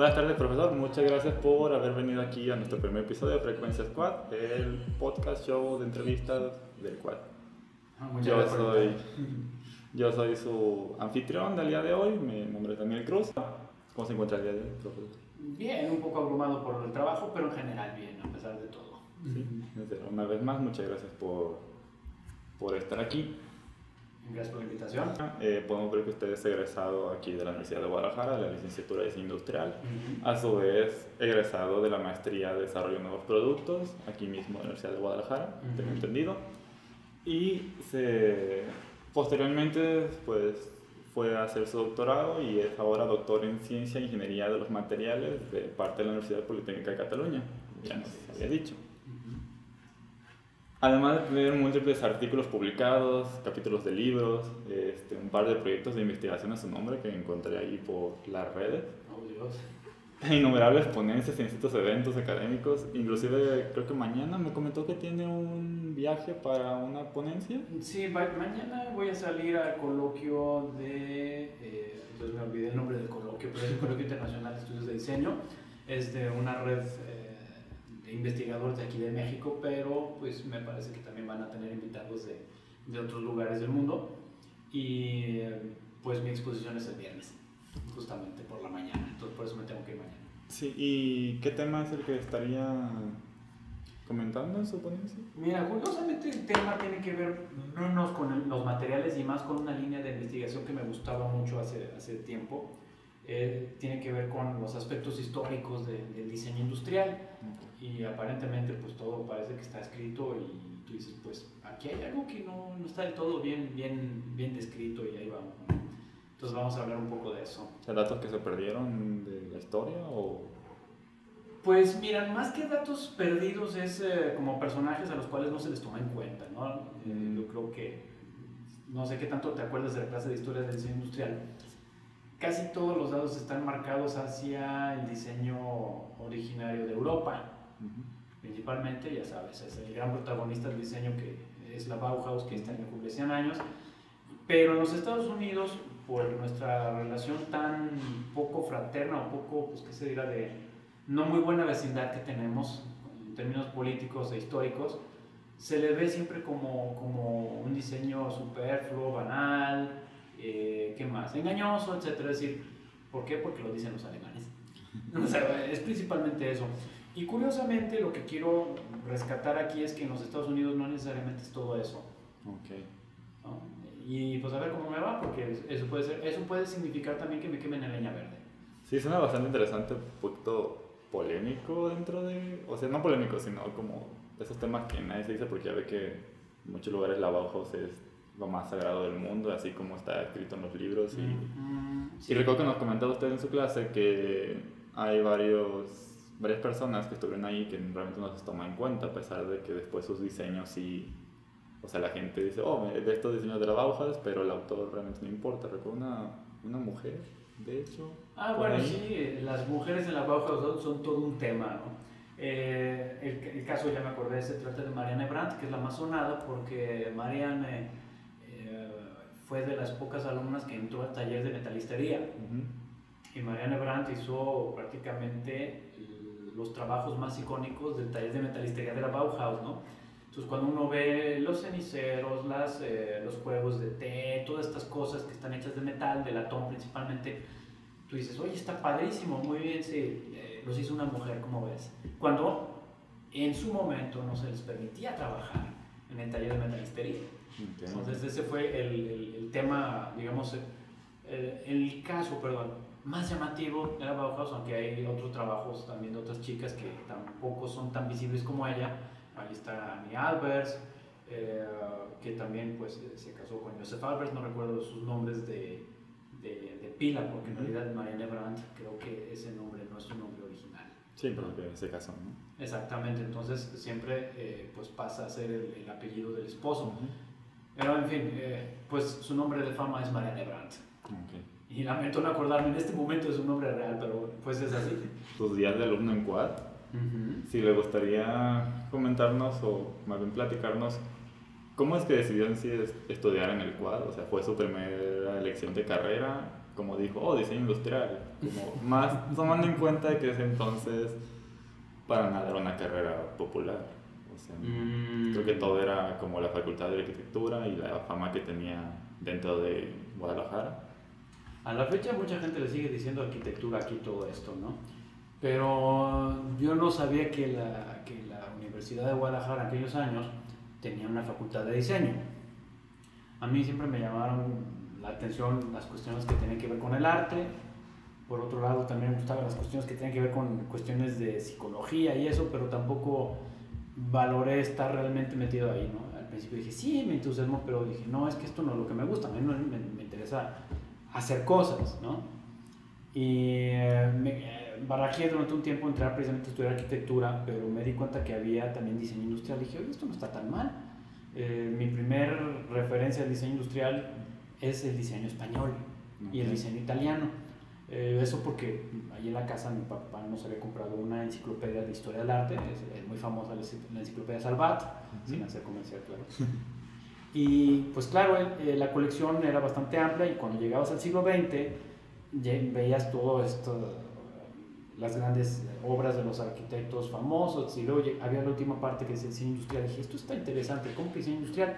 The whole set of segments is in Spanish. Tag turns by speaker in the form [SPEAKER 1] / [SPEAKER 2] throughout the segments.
[SPEAKER 1] Buenas tardes, profesor. Muchas gracias por haber venido aquí a nuestro primer episodio de Frecuencia Squad, el podcast show de entrevistas del Quad.
[SPEAKER 2] Ah, muchas
[SPEAKER 1] Yo soy, yo soy su anfitrión del día de hoy. Mi nombre es Daniel Cruz. ¿Cómo se encuentra el día de hoy, profesor?
[SPEAKER 2] Bien, un poco abrumado por el trabajo, pero en general bien, a pesar de todo.
[SPEAKER 1] Sí, una vez más, muchas gracias por, por estar aquí.
[SPEAKER 2] Gracias por la invitación.
[SPEAKER 1] Eh, podemos ver que usted es egresado aquí de la Universidad de Guadalajara, de la licenciatura de Diseño Industrial. A su vez, egresado de la maestría de Desarrollo de Nuevos Productos, aquí mismo en la Universidad de Guadalajara,
[SPEAKER 2] Ujú.
[SPEAKER 1] tengo entendido. Y se, posteriormente, pues, fue a hacer su doctorado y es ahora doctor en Ciencia e Ingeniería de los Materiales de parte de la Universidad Politécnica de Cataluña, ya nos había dicho. Además de tener múltiples artículos publicados, capítulos de libros, este, un par de proyectos de investigación a su nombre que encontré ahí por las redes,
[SPEAKER 2] Oh, Dios.
[SPEAKER 1] innumerables ponencias en distintos eventos académicos, inclusive creo que mañana me comentó que tiene un viaje para una ponencia.
[SPEAKER 2] Sí, mañana voy a salir al coloquio de. eh, entonces me olvidé el nombre del coloquio, pero es el Coloquio Internacional de Estudios de Diseño. Es de una red eh, investigadores de aquí de México, pero pues me parece que también van a tener invitados de, de otros lugares del mundo. Y pues mi exposición es el viernes, justamente por la mañana. Entonces por eso me tengo que ir mañana.
[SPEAKER 1] Sí, ¿y qué tema es el que estaría comentando en su ponencia?
[SPEAKER 2] Mira, curiosamente el tema tiene que ver menos con el- los materiales y más con una línea de investigación que me gustaba mucho hace, hace tiempo. Eh, tiene que ver con los aspectos históricos de- del diseño industrial y aparentemente pues todo parece que está escrito y tú dices pues aquí hay algo que no, no está del todo bien, bien, bien descrito y ahí vamos. Entonces vamos a hablar un poco de eso.
[SPEAKER 1] ¿Los datos que se perdieron de la historia o...?
[SPEAKER 2] Pues mira, más que datos perdidos es eh, como personajes a los cuales no se les toma en cuenta, ¿no? Eh,
[SPEAKER 1] Mm.
[SPEAKER 2] yo creo que, no sé qué tanto te acuerdas de la clase de historia del diseño industrial, casi todos los datos están marcados hacia el diseño originario de Europa, principalmente, ya sabes, es el gran protagonista del diseño que es la Bauhaus, que este año cumple 100 años, pero en los Estados Unidos, por nuestra relación tan poco fraterna o poco, pues, ¿qué se dirá? De no muy buena vecindad que tenemos en términos políticos e históricos, se le ve siempre como, como un diseño superfluo, banal, eh, ¿qué más? Engañoso, etcétera. Es decir, ¿por qué? Porque lo dicen los alemanes. O sea, es principalmente eso. Y curiosamente lo que quiero rescatar aquí es que en los Estados Unidos no necesariamente es todo eso.
[SPEAKER 1] Ok.
[SPEAKER 2] ¿no? Y pues a ver cómo me va, porque eso puede, ser, eso puede significar también que me quemen en leña verde.
[SPEAKER 1] Sí, suena bastante interesante, un poquito polémico dentro de... O sea, no polémico, sino como esos temas que nadie se dice porque ya ve que en muchos lugares la Bauhaus es lo más sagrado del mundo, así como está escrito en los libros. Y,
[SPEAKER 2] Mm,
[SPEAKER 1] y recuerdo que nos comentaba usted en su clase que hay varios, varias personas que estuvieron ahí que realmente no se toman en cuenta, a pesar de que después sus diseños sí... O sea, la gente dice, oh, de estos diseños de la Bauhaus, pero el autor realmente no importa. Recuerdo una, una mujer, de hecho.
[SPEAKER 2] Ah, bueno,
[SPEAKER 1] ahí.
[SPEAKER 2] sí, las mujeres en la Bauhaus son, son todo un tema, ¿no? Eh, el, el caso, ya me acordé, se trata de Marianne Brandt, que es la más sonada, porque Marianne eh, fue de las pocas alumnas que entró al taller de metalistería. Y Marianne Brandt hizo prácticamente los trabajos más icónicos del taller de metalistería de la Bauhaus, ¿no? Entonces, cuando uno ve los ceniceros, las, eh, los juegos de té, todas estas cosas que están hechas de metal, de latón principalmente, tú dices, oye, está padrísimo, muy bien, sí, eh, los hizo una mujer, ¿cómo ves? Cuando en su momento no se les permitía trabajar en el taller de metalistería. Entonces ese fue el, el- el tema, digamos, el, el caso, perdón, más llamativo de la Bauhaus, aunque hay otros trabajos también de otras chicas que tampoco son tan visibles como ella. Ahí está Annie Albers, eh, que también pues se casó con Joseph Albers, no recuerdo sus nombres de, de, de pila, porque en realidad Marianne Brandt creo que ese nombre no es su nombre original.
[SPEAKER 1] Sí, pero que se casó, ¿no?
[SPEAKER 2] Exactamente, entonces siempre eh, pues pasa a ser el, el apellido del esposo. Pero en fin, eh, pues su nombre de fama es Marianne Brandt.
[SPEAKER 1] Ok.
[SPEAKER 2] Y lamento no acordarme en este momento de su nombre real, pero pues es así.
[SPEAKER 1] Tus días de alumno en Quad, si le gustaría comentarnos o más bien platicarnos cómo es que decidió en sí es- estudiar en el Quad, o sea, fue su primera elección de carrera como dijo, oh, diseño industrial, como más tomando en cuenta que ese entonces para nada era una carrera popular. O sea,
[SPEAKER 2] Mm.
[SPEAKER 1] Creo que todo era como la facultad de arquitectura y la fama que tenía dentro de Guadalajara.
[SPEAKER 2] A la fecha mucha gente le sigue diciendo arquitectura aquí todo esto, ¿no? Pero yo no sabía que la, que la Universidad de Guadalajara en aquellos años tenía una facultad de diseño. A mí siempre me llamaron la atención las cuestiones que tienen que ver con el arte. Por otro lado, también me gustaban las cuestiones que tienen que ver con cuestiones de psicología y eso, pero tampoco valoré estar realmente metido ahí, ¿no? Al principio dije, sí, me entusiasmo, pero dije, no, es que esto no es lo que me gusta, a mí no- me, me interesa hacer cosas, ¿no? Y eh, me eh, barajé durante un tiempo entrar precisamente a estudiar arquitectura, pero me di cuenta que había también diseño industrial. Dije, oye, esto no está tan mal. Eh, mi primer referencia al diseño industrial es el diseño español y el diseño italiano. Eh, eso porque ahí en la casa mi papá nos había comprado una enciclopedia de historia del arte, es, es muy famosa la, enci- la enciclopedia Salvat, sin hacer comercial, claro. Y pues claro, eh, la colección era bastante amplia y cuando llegabas al siglo XX veías todo esto, las grandes obras de los arquitectos famosos y luego había la última parte que es el diseño industrial. Y dije, esto está interesante, ¿cómo que diseño industrial?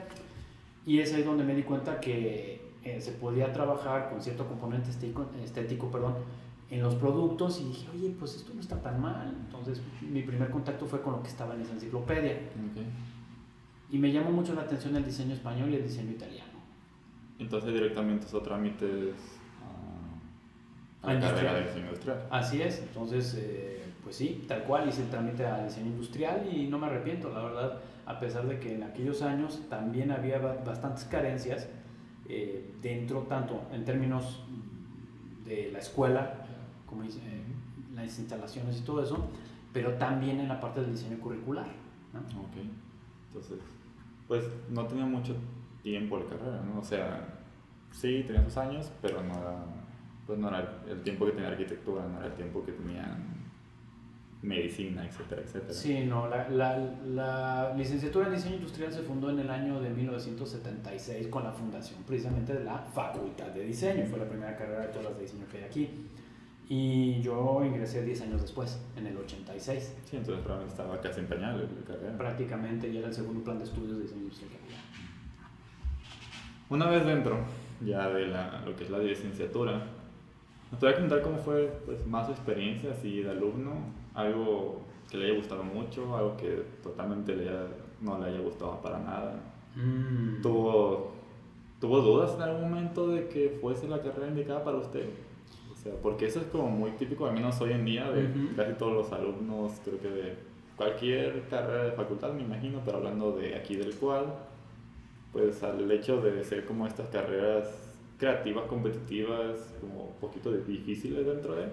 [SPEAKER 2] Y es ahí donde me di cuenta que eh, se podía trabajar con cierto componente estético, estético perdón, en los productos y dije, oye, pues esto no está tan mal. Entonces mi primer contacto fue con lo que estaba en esa enciclopedia. Y me llamó mucho la atención el diseño español y el diseño italiano.
[SPEAKER 1] Entonces directamente hizo trámites a, a
[SPEAKER 2] A
[SPEAKER 1] la carrera de diseño industrial.
[SPEAKER 2] Así es, entonces, eh, pues sí, tal cual hice el trámite a diseño industrial y no me arrepiento, la verdad, a pesar de que en aquellos años también había ba- bastantes carencias eh, dentro, tanto en términos de la escuela, como eh, las instalaciones y todo eso, pero también en la parte del diseño curricular. ¿no?
[SPEAKER 1] Ok. Entonces, pues no tenía mucho tiempo la carrera, ¿no? O sea, sí, tenía sus años, pero no era, pues no era el tiempo que tenía arquitectura, no era el tiempo que tenía medicina, etcétera, etcétera.
[SPEAKER 2] Sí, no, la, la, la licenciatura en diseño industrial se fundó en el año de 1976 con la fundación precisamente de la Facultad de Diseño. Fue la primera carrera de todas las de diseño que hay aquí. Y yo ingresé 10 años después, en el 86.
[SPEAKER 1] Sí, entonces probablemente estaba casi en pañales la carrera.
[SPEAKER 2] Prácticamente ya era el segundo plan de estudios de diseño industrial.
[SPEAKER 1] Una vez dentro ya de la, lo que es la licenciatura, ¿nos podría contar cómo fue pues, más su experiencia así de alumno? Algo que le haya gustado mucho, algo que totalmente le haya- no le haya gustado para nada. ¿Tuvo, ¿Tuvo dudas en algún momento de que fuese la carrera indicada para usted? O sea, porque eso es como muy típico, al menos hoy en día, de
[SPEAKER 2] Ujú.
[SPEAKER 1] casi todos los alumnos, creo que de cualquier carrera de facultad, me imagino, pero hablando de aquí del cual, pues al hecho de ser como estas carreras creativas, competitivas, como un poquito de difíciles dentro de,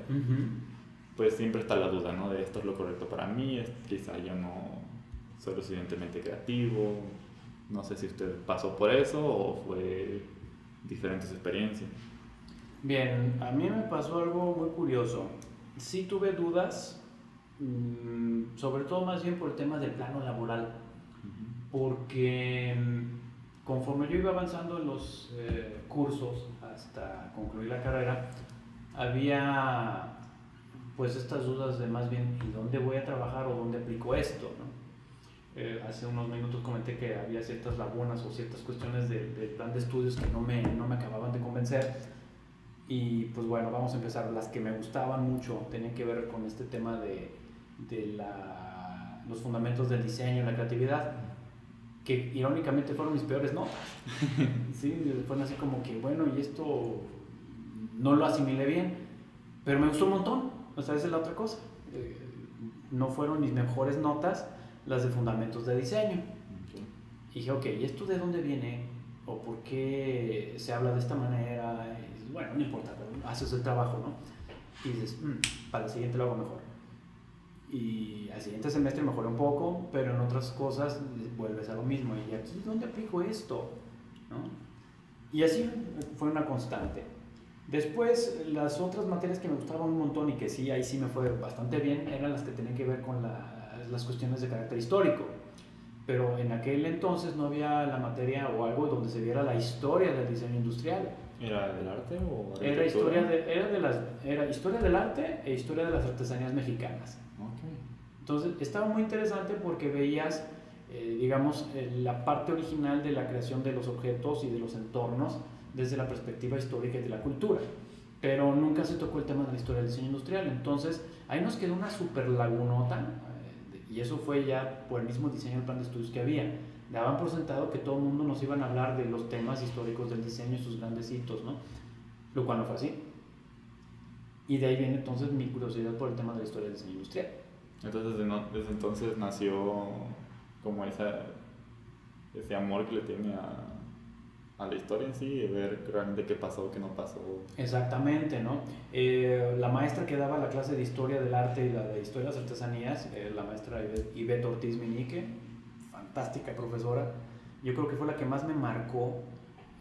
[SPEAKER 1] pues siempre está la duda, ¿no? De esto es lo correcto para mí, es, quizá yo no soy lo suficientemente creativo, no sé si usted pasó por eso o fue diferentes experiencias.
[SPEAKER 2] Bien, a mí me pasó algo muy curioso. Sí tuve dudas, mm, sobre todo más bien por el tema del plano laboral. porque mm, conforme yo iba avanzando en los eh, cursos hasta concluir la carrera, había pues estas dudas de más bien, ¿y dónde voy a trabajar o dónde aplico esto? no? Eh, hace unos minutos comenté que había ciertas lagunas o ciertas cuestiones de- del plan de estudios que no me, no me acababan de convencer. Y pues bueno, vamos a empezar. Las que me gustaban mucho tenían que ver con este tema de, de la- los fundamentos del diseño, la creatividad que irónicamente fueron mis peores notas. sí, fueron así como que, bueno, y esto no lo asimilé bien, pero me gustó un montón. Sea, esa es la otra cosa. Eh, no fueron mis mejores notas las de fundamentos de diseño. Y dije, ok, ¿y esto de dónde viene? ¿O por qué se habla de esta manera? Y bueno, no importa, pero haces el trabajo, ¿no? Y dices, "Mm, para el siguiente lo hago mejor. Y al siguiente semestre mejoré un poco, pero en otras cosas vuelves a lo mismo. ¿Y aquí dónde aplico esto? ¿No? Y así fue una constante. Después, las otras materias que me gustaban un montón y que sí, ahí sí me fue bastante bien, eran las que tenían que ver con la- las cuestiones de carácter histórico. Pero en aquel entonces no había la materia o algo donde se viera la historia del diseño industrial.
[SPEAKER 1] ¿Era del arte o
[SPEAKER 2] era historia, de, era, de las, era historia del arte e historia de las artesanías mexicanas.
[SPEAKER 1] Okay.
[SPEAKER 2] Entonces estaba muy interesante porque veías, eh, digamos, eh, la parte original de la creación de los objetos y de los entornos desde la perspectiva histórica y de la cultura. Pero nunca se tocó el tema de la historia del diseño industrial. Entonces ahí nos quedó una super lagunota eh, y eso fue ya por el mismo diseño del plan de estudios que había daban por sentado que todo el mundo nos iban a hablar de los temas históricos del diseño y sus grandes hitos, ¿no? Lo cual no fue así. Y de ahí viene entonces mi curiosidad por el tema de la historia del diseño industrial.
[SPEAKER 1] Entonces, desde, entonces nació como esa, ese amor que le tiene a, la historia en sí, y ver realmente qué pasó, qué no pasó.
[SPEAKER 2] Exactamente, ¿no? Eh, la maestra que daba la clase de historia del arte y la de historia de las artesanías, eh, la maestra Ivette Ortiz Minique, fantástica profesora. Yo creo que fue la que más me marcó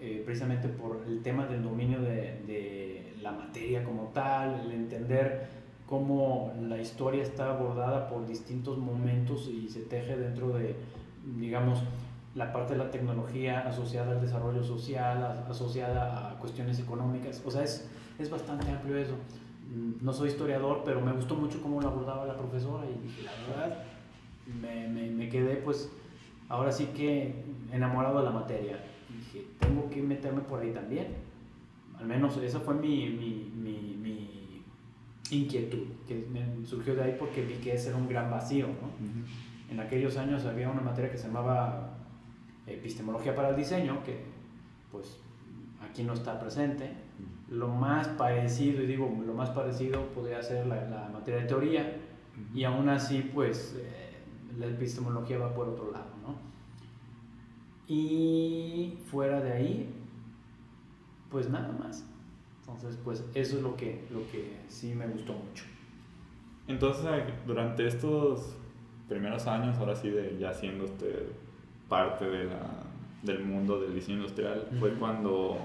[SPEAKER 2] eh, precisamente por el tema del dominio de, de, la materia como tal, el entender cómo la historia está abordada por distintos momentos y se teje dentro de, digamos, la parte de la tecnología asociada al desarrollo social, asociada a cuestiones económicas. O sea, es, es bastante amplio eso. Mm, no soy historiador, pero me gustó mucho cómo lo abordaba la profesora y la verdad, me, me, me quedé pues ahora sí que enamorado de la materia. dije, tengo que meterme por ahí también. Al menos esa fue mi, mi, mi, mi inquietud, que me surgió de ahí porque vi que ese era un gran vacío. ¿no? En aquellos años había una materia que se llamaba epistemología para el diseño, que pues aquí no está presente. Lo más parecido, y digo, lo más parecido podría ser la, la materia de teoría, y aún así, pues, eh, la epistemología va por otro lado. Y fuera de ahí, pues nada más. Entonces, pues eso es lo que, lo que sí me gustó mucho.
[SPEAKER 1] Entonces, durante estos primeros años, ahora sí, de ya siendo usted parte de la, del mundo del diseño industrial, fue cuando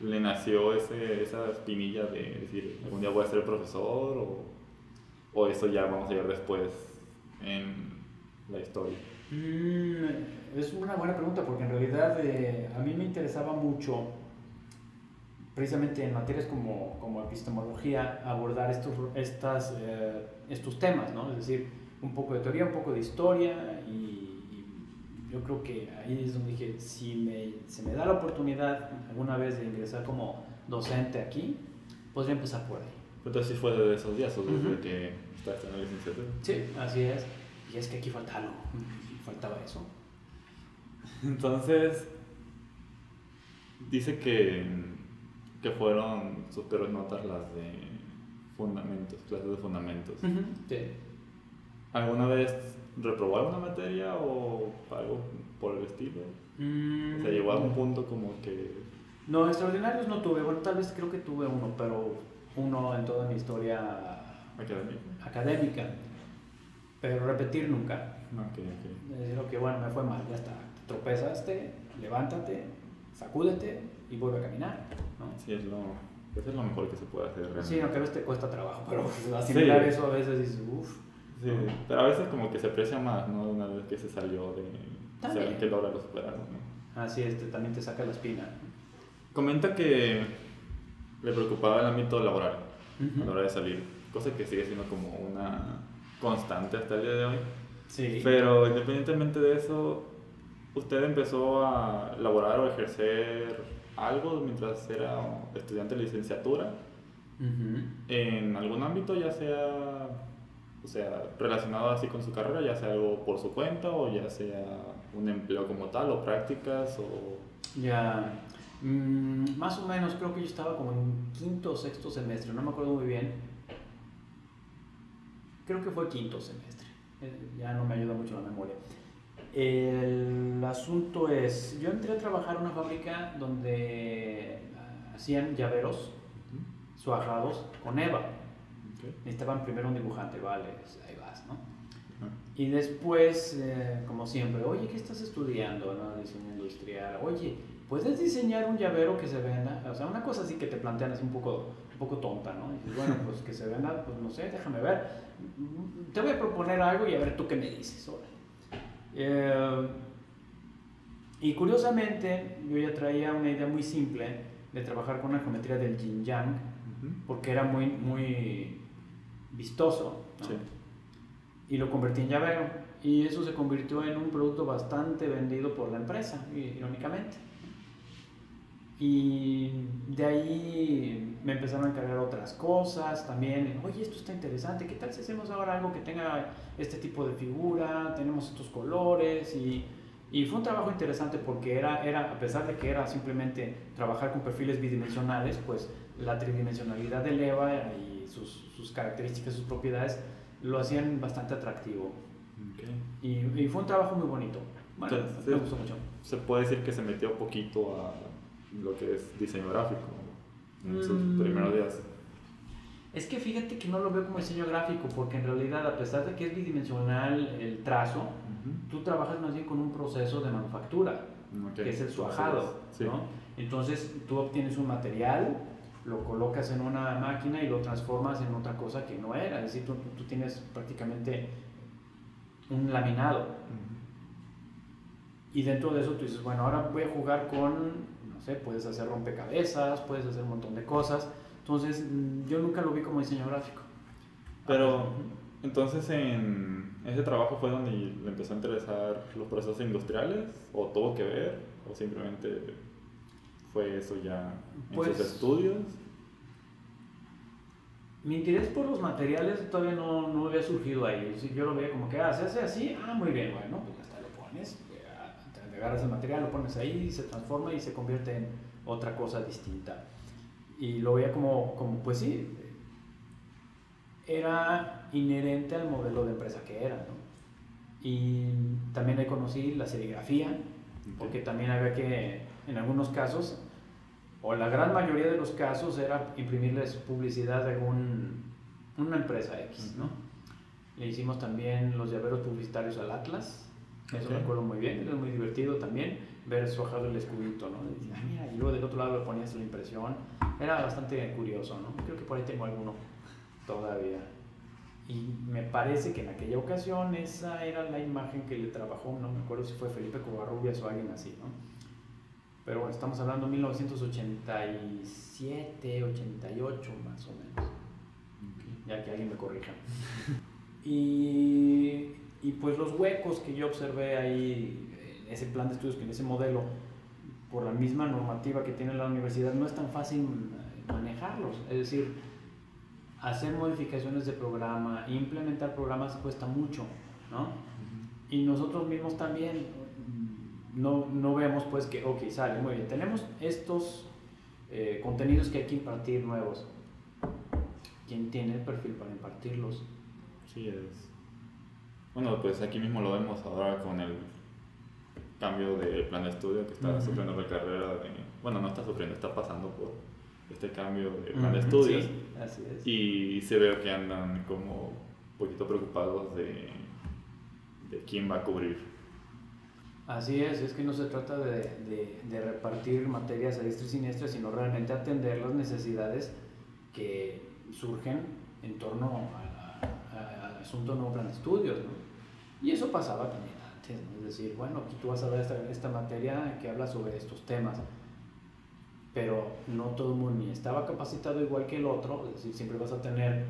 [SPEAKER 1] le nació ese, esa espinilla de decir, algún día voy a ser profesor o, o eso ya vamos a ver después en la historia.
[SPEAKER 2] Mm, es una buena pregunta porque en realidad eh, a mí me interesaba mucho, precisamente en materias como, como epistemología, abordar estos, estas, eh, estos temas, ¿no? Es decir, un poco de teoría, un poco de historia y, yo creo que ahí es donde dije, si me, se me da la oportunidad alguna vez de ingresar como docente aquí, podría empezar por ahí.
[SPEAKER 1] Entonces sí fue de esos días, desde que estás en la licenciatura.
[SPEAKER 2] Sí, así es. Y es que aquí falta algo faltaba eso.
[SPEAKER 1] Entonces, dice que, que fueron sus peores notas las de fundamentos, clases de fundamentos.
[SPEAKER 2] sí.
[SPEAKER 1] ¿Alguna vez reprobó alguna materia o algo por el estilo? Mm, o sea, llegó a un punto como que...
[SPEAKER 2] No, extraordinarios no tuve. Bueno, tal vez creo que tuve uno, pero uno en toda mi historia
[SPEAKER 1] académica.
[SPEAKER 2] académica. Pero repetir nunca.
[SPEAKER 1] Okay, okay.
[SPEAKER 2] Decir, ok, bueno, me fue mal, ya está. tropezaste, levántate, sacúdete y vuelve a caminar. ¿no?
[SPEAKER 1] Sí, es lo, eso es lo mejor que se puede hacer.
[SPEAKER 2] Realmente. Sí, aunque a veces te cuesta trabajo, pero asimilar sí. eso a veces dices, uff.
[SPEAKER 1] Sí, pero a veces como que se aprecia más, ¿no? Una vez que se salió de... También. O que logra lo superaron, ¿no?
[SPEAKER 2] Así es, también te saca la espina.
[SPEAKER 1] Comenta que le preocupaba el ámbito laboral a la hora de salir, cosa que sigue siendo como una constante hasta el día de hoy. Pero independientemente de eso, ¿usted empezó a laborar o ejercer algo mientras era estudiante de licenciatura? En algún ámbito, ya sea, o sea, relacionado así con su carrera, ya sea algo por su cuenta o ya sea un empleo como tal o prácticas o...
[SPEAKER 2] Ya, mm, más o menos creo que yo estaba como en quinto o sexto semestre, no me acuerdo muy bien. Creo que fue quinto semestre ya no me ayuda mucho la memoria. El asunto es, yo entré a trabajar en una fábrica donde hacían llaveros suajados con EVA. Necesitaban primero un dibujante, vale, ahí vas, ¿no? Y después, eh, como siempre, oye, ¿qué estás estudiando? ¿no? Diseño industrial. Oye, ¿puedes diseñar un llavero que se venda? O sea, una cosa así que te plantean así un poco, un poco tonta, ¿no? Y dices, bueno, pues que se venda, pues no sé, déjame ver te voy a proponer algo y a ver tú qué me dices. Eh, y curiosamente, yo ya traía una idea muy simple de trabajar con la geometría del yin yang, porque era muy, muy vistoso. Y lo convertí en llavero. Y eso se convirtió en un producto bastante vendido por la empresa, irónicamente. Y de ahí me empezaron a encargar otras cosas también. Oye, esto está interesante. ¿Qué tal si hacemos ahora algo que tenga este tipo de figura? Tenemos estos colores. Y, y fue un trabajo interesante porque era, era, a pesar de que era simplemente trabajar con perfiles bidimensionales, pues la tridimensionalidad del EVA y sus, sus características, sus propiedades, lo hacían bastante atractivo. Y, y, fue un trabajo muy bonito. Bueno, me gustó mucho.
[SPEAKER 1] Se puede decir que se metió poquito a lo que es diseño gráfico en sus mm. primeros días.
[SPEAKER 2] Es que fíjate que no lo veo como diseño gráfico, porque en realidad, a pesar de que es bidimensional el trazo, tú trabajas más bien con un proceso de manufactura, que es el suajado. ¿no? Entonces, tú obtienes un material, lo colocas en una máquina y lo transformas en otra cosa que no era. Es decir, tú, tú tienes prácticamente un laminado. Y dentro de eso tú dices, bueno, ahora voy a jugar con puedes hacer rompecabezas, puedes hacer un montón de cosas. Entonces, mm, yo nunca lo vi como diseño gráfico.
[SPEAKER 1] Pero, entonces, en ese trabajo fue donde le empezó a interesar los procesos industriales, o tuvo que ver, o simplemente fue eso ya en sus pues, estudios.
[SPEAKER 2] Mi interés por los materiales todavía no, no había surgido ahí. Yo lo veía como que, ah, se hace así, ah, muy bien, bueno, pues hasta lo pones agarras el material, lo pones ahí, se transforma y se convierte en otra cosa distinta. Y lo veía como, como pues sí, era inherente al modelo de empresa que era, ¿no? Y también ahí conocí la serigrafía, porque también había que, en algunos casos, o la gran mayoría de los casos, era imprimirles publicidad de algún, una empresa X, ¿no? Le hicimos también los llaveros publicitarios al Atlas, eso me acuerdo muy bien, era muy divertido también ver suajado el escudito, ¿no? Y, ah, mira, y luego del otro lado le ponías la impresión. Era bastante curioso, ¿no? Creo que por ahí tengo alguno todavía. Y me parece que en aquella ocasión esa era la imagen que le trabajó, no me acuerdo si fue Felipe Covarrubias o alguien así, ¿no? Pero bueno, estamos hablando de 1987, 88 más o menos. Ya que alguien me corrija. y y pues los huecos que yo observé ahí, en ese plan de estudios, que en ese modelo, por la misma normativa que tiene la universidad, no es tan fácil manejarlos. Es decir, hacer modificaciones de programa, implementar programas cuesta mucho, ¿no? Y nosotros mismos también no, no vemos pues que, ok, sale, muy bien, tenemos estos eh, contenidos que hay que impartir nuevos. ¿Quién tiene el perfil para impartirlos?
[SPEAKER 1] Sí, es bueno, pues aquí mismo lo vemos ahora con el cambio de plan de estudio que está sufriendo la carrera de, bueno, no está sufriendo, está pasando por este cambio de plan de estudios.
[SPEAKER 2] Sí, así es.
[SPEAKER 1] Y se ve que andan como un poquito preocupados de, de quién va a cubrir.
[SPEAKER 2] Así es, es que no se trata de, de, de repartir materias a diestra y siniestra, sino realmente atender las necesidades que surgen en torno al asunto nuevo plan de estudios. ¿no? Y eso pasaba también antes, es decir, bueno, aquí tú vas a ver esta, esta materia que habla sobre estos temas, pero no todo el mundo ni estaba capacitado igual que el otro, es decir, siempre vas a tener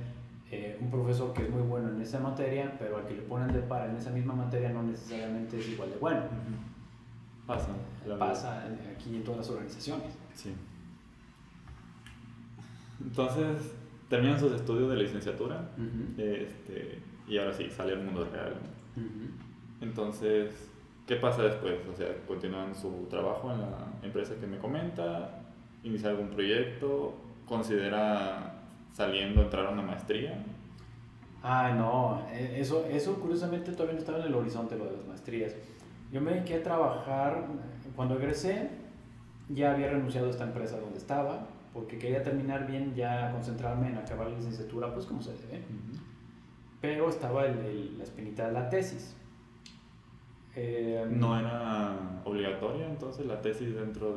[SPEAKER 2] eh, un profesor que es muy bueno en esa materia, pero al que le ponen de par en esa misma materia no necesariamente es igual de bueno.
[SPEAKER 1] Pasa.
[SPEAKER 2] Pasa aquí en todas las organizaciones.
[SPEAKER 1] Sí. Entonces, terminan sus estudios de licenciatura este, y ahora sí, sale al mundo real. Entonces, ¿qué pasa después? O sea, continúan su trabajo en la empresa que me comenta, inicia algún proyecto, considera saliendo entrar a una maestría.
[SPEAKER 2] Ah, no, e, eso, eso curiosamente todavía no estaba en el horizonte lo de las maestrías. Yo me dediqué a trabajar, cuando egresé, ya había renunciado a esta empresa donde estaba, porque quería terminar bien, ya concentrarme en acabar la licenciatura, pues como se debe pero estaba el, la espinita de la tesis.
[SPEAKER 1] Eh, ¿No era obligatoria entonces la tesis dentro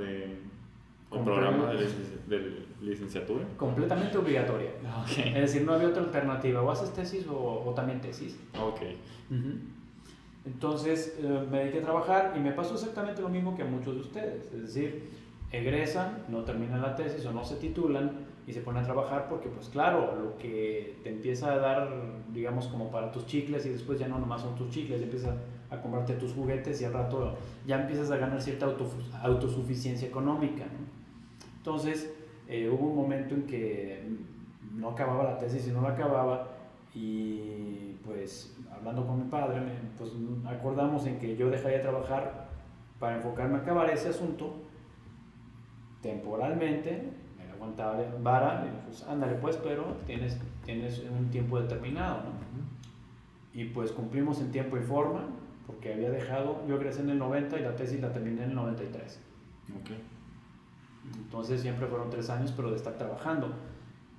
[SPEAKER 1] del programa de, licenciatura?
[SPEAKER 2] Completamente obligatoria. Es decir, no había otra alternativa, o haces tesis o, también tesis.
[SPEAKER 1] Ok.
[SPEAKER 2] Entonces eh, me dediqué a trabajar y me pasó exactamente lo mismo que a muchos de ustedes. Es decir, egresan, no terminan la tesis o no se titulan y se ponen a trabajar porque pues claro, lo que te empieza a dar, digamos, como para tus chicles y después ya no nomás son tus chicles, empiezas a comprarte tus juguetes y al rato ya empiezas a ganar cierta autosuficiencia económica. Entonces, eh, hubo un momento en que no acababa la tesis y no la acababa y pues hablando con mi padre, pues acordamos en que yo dejaría de trabajar para enfocarme a acabar ese asunto temporalmente, me aguantaba vara, pues ándale pues, pero tienes, tienes un tiempo determinado, Y pues cumplimos en tiempo y forma, porque había dejado, yo egresé en el 90 y la tesis la terminé en el 93. Okay. Entonces siempre fueron tres años, pero de estar trabajando.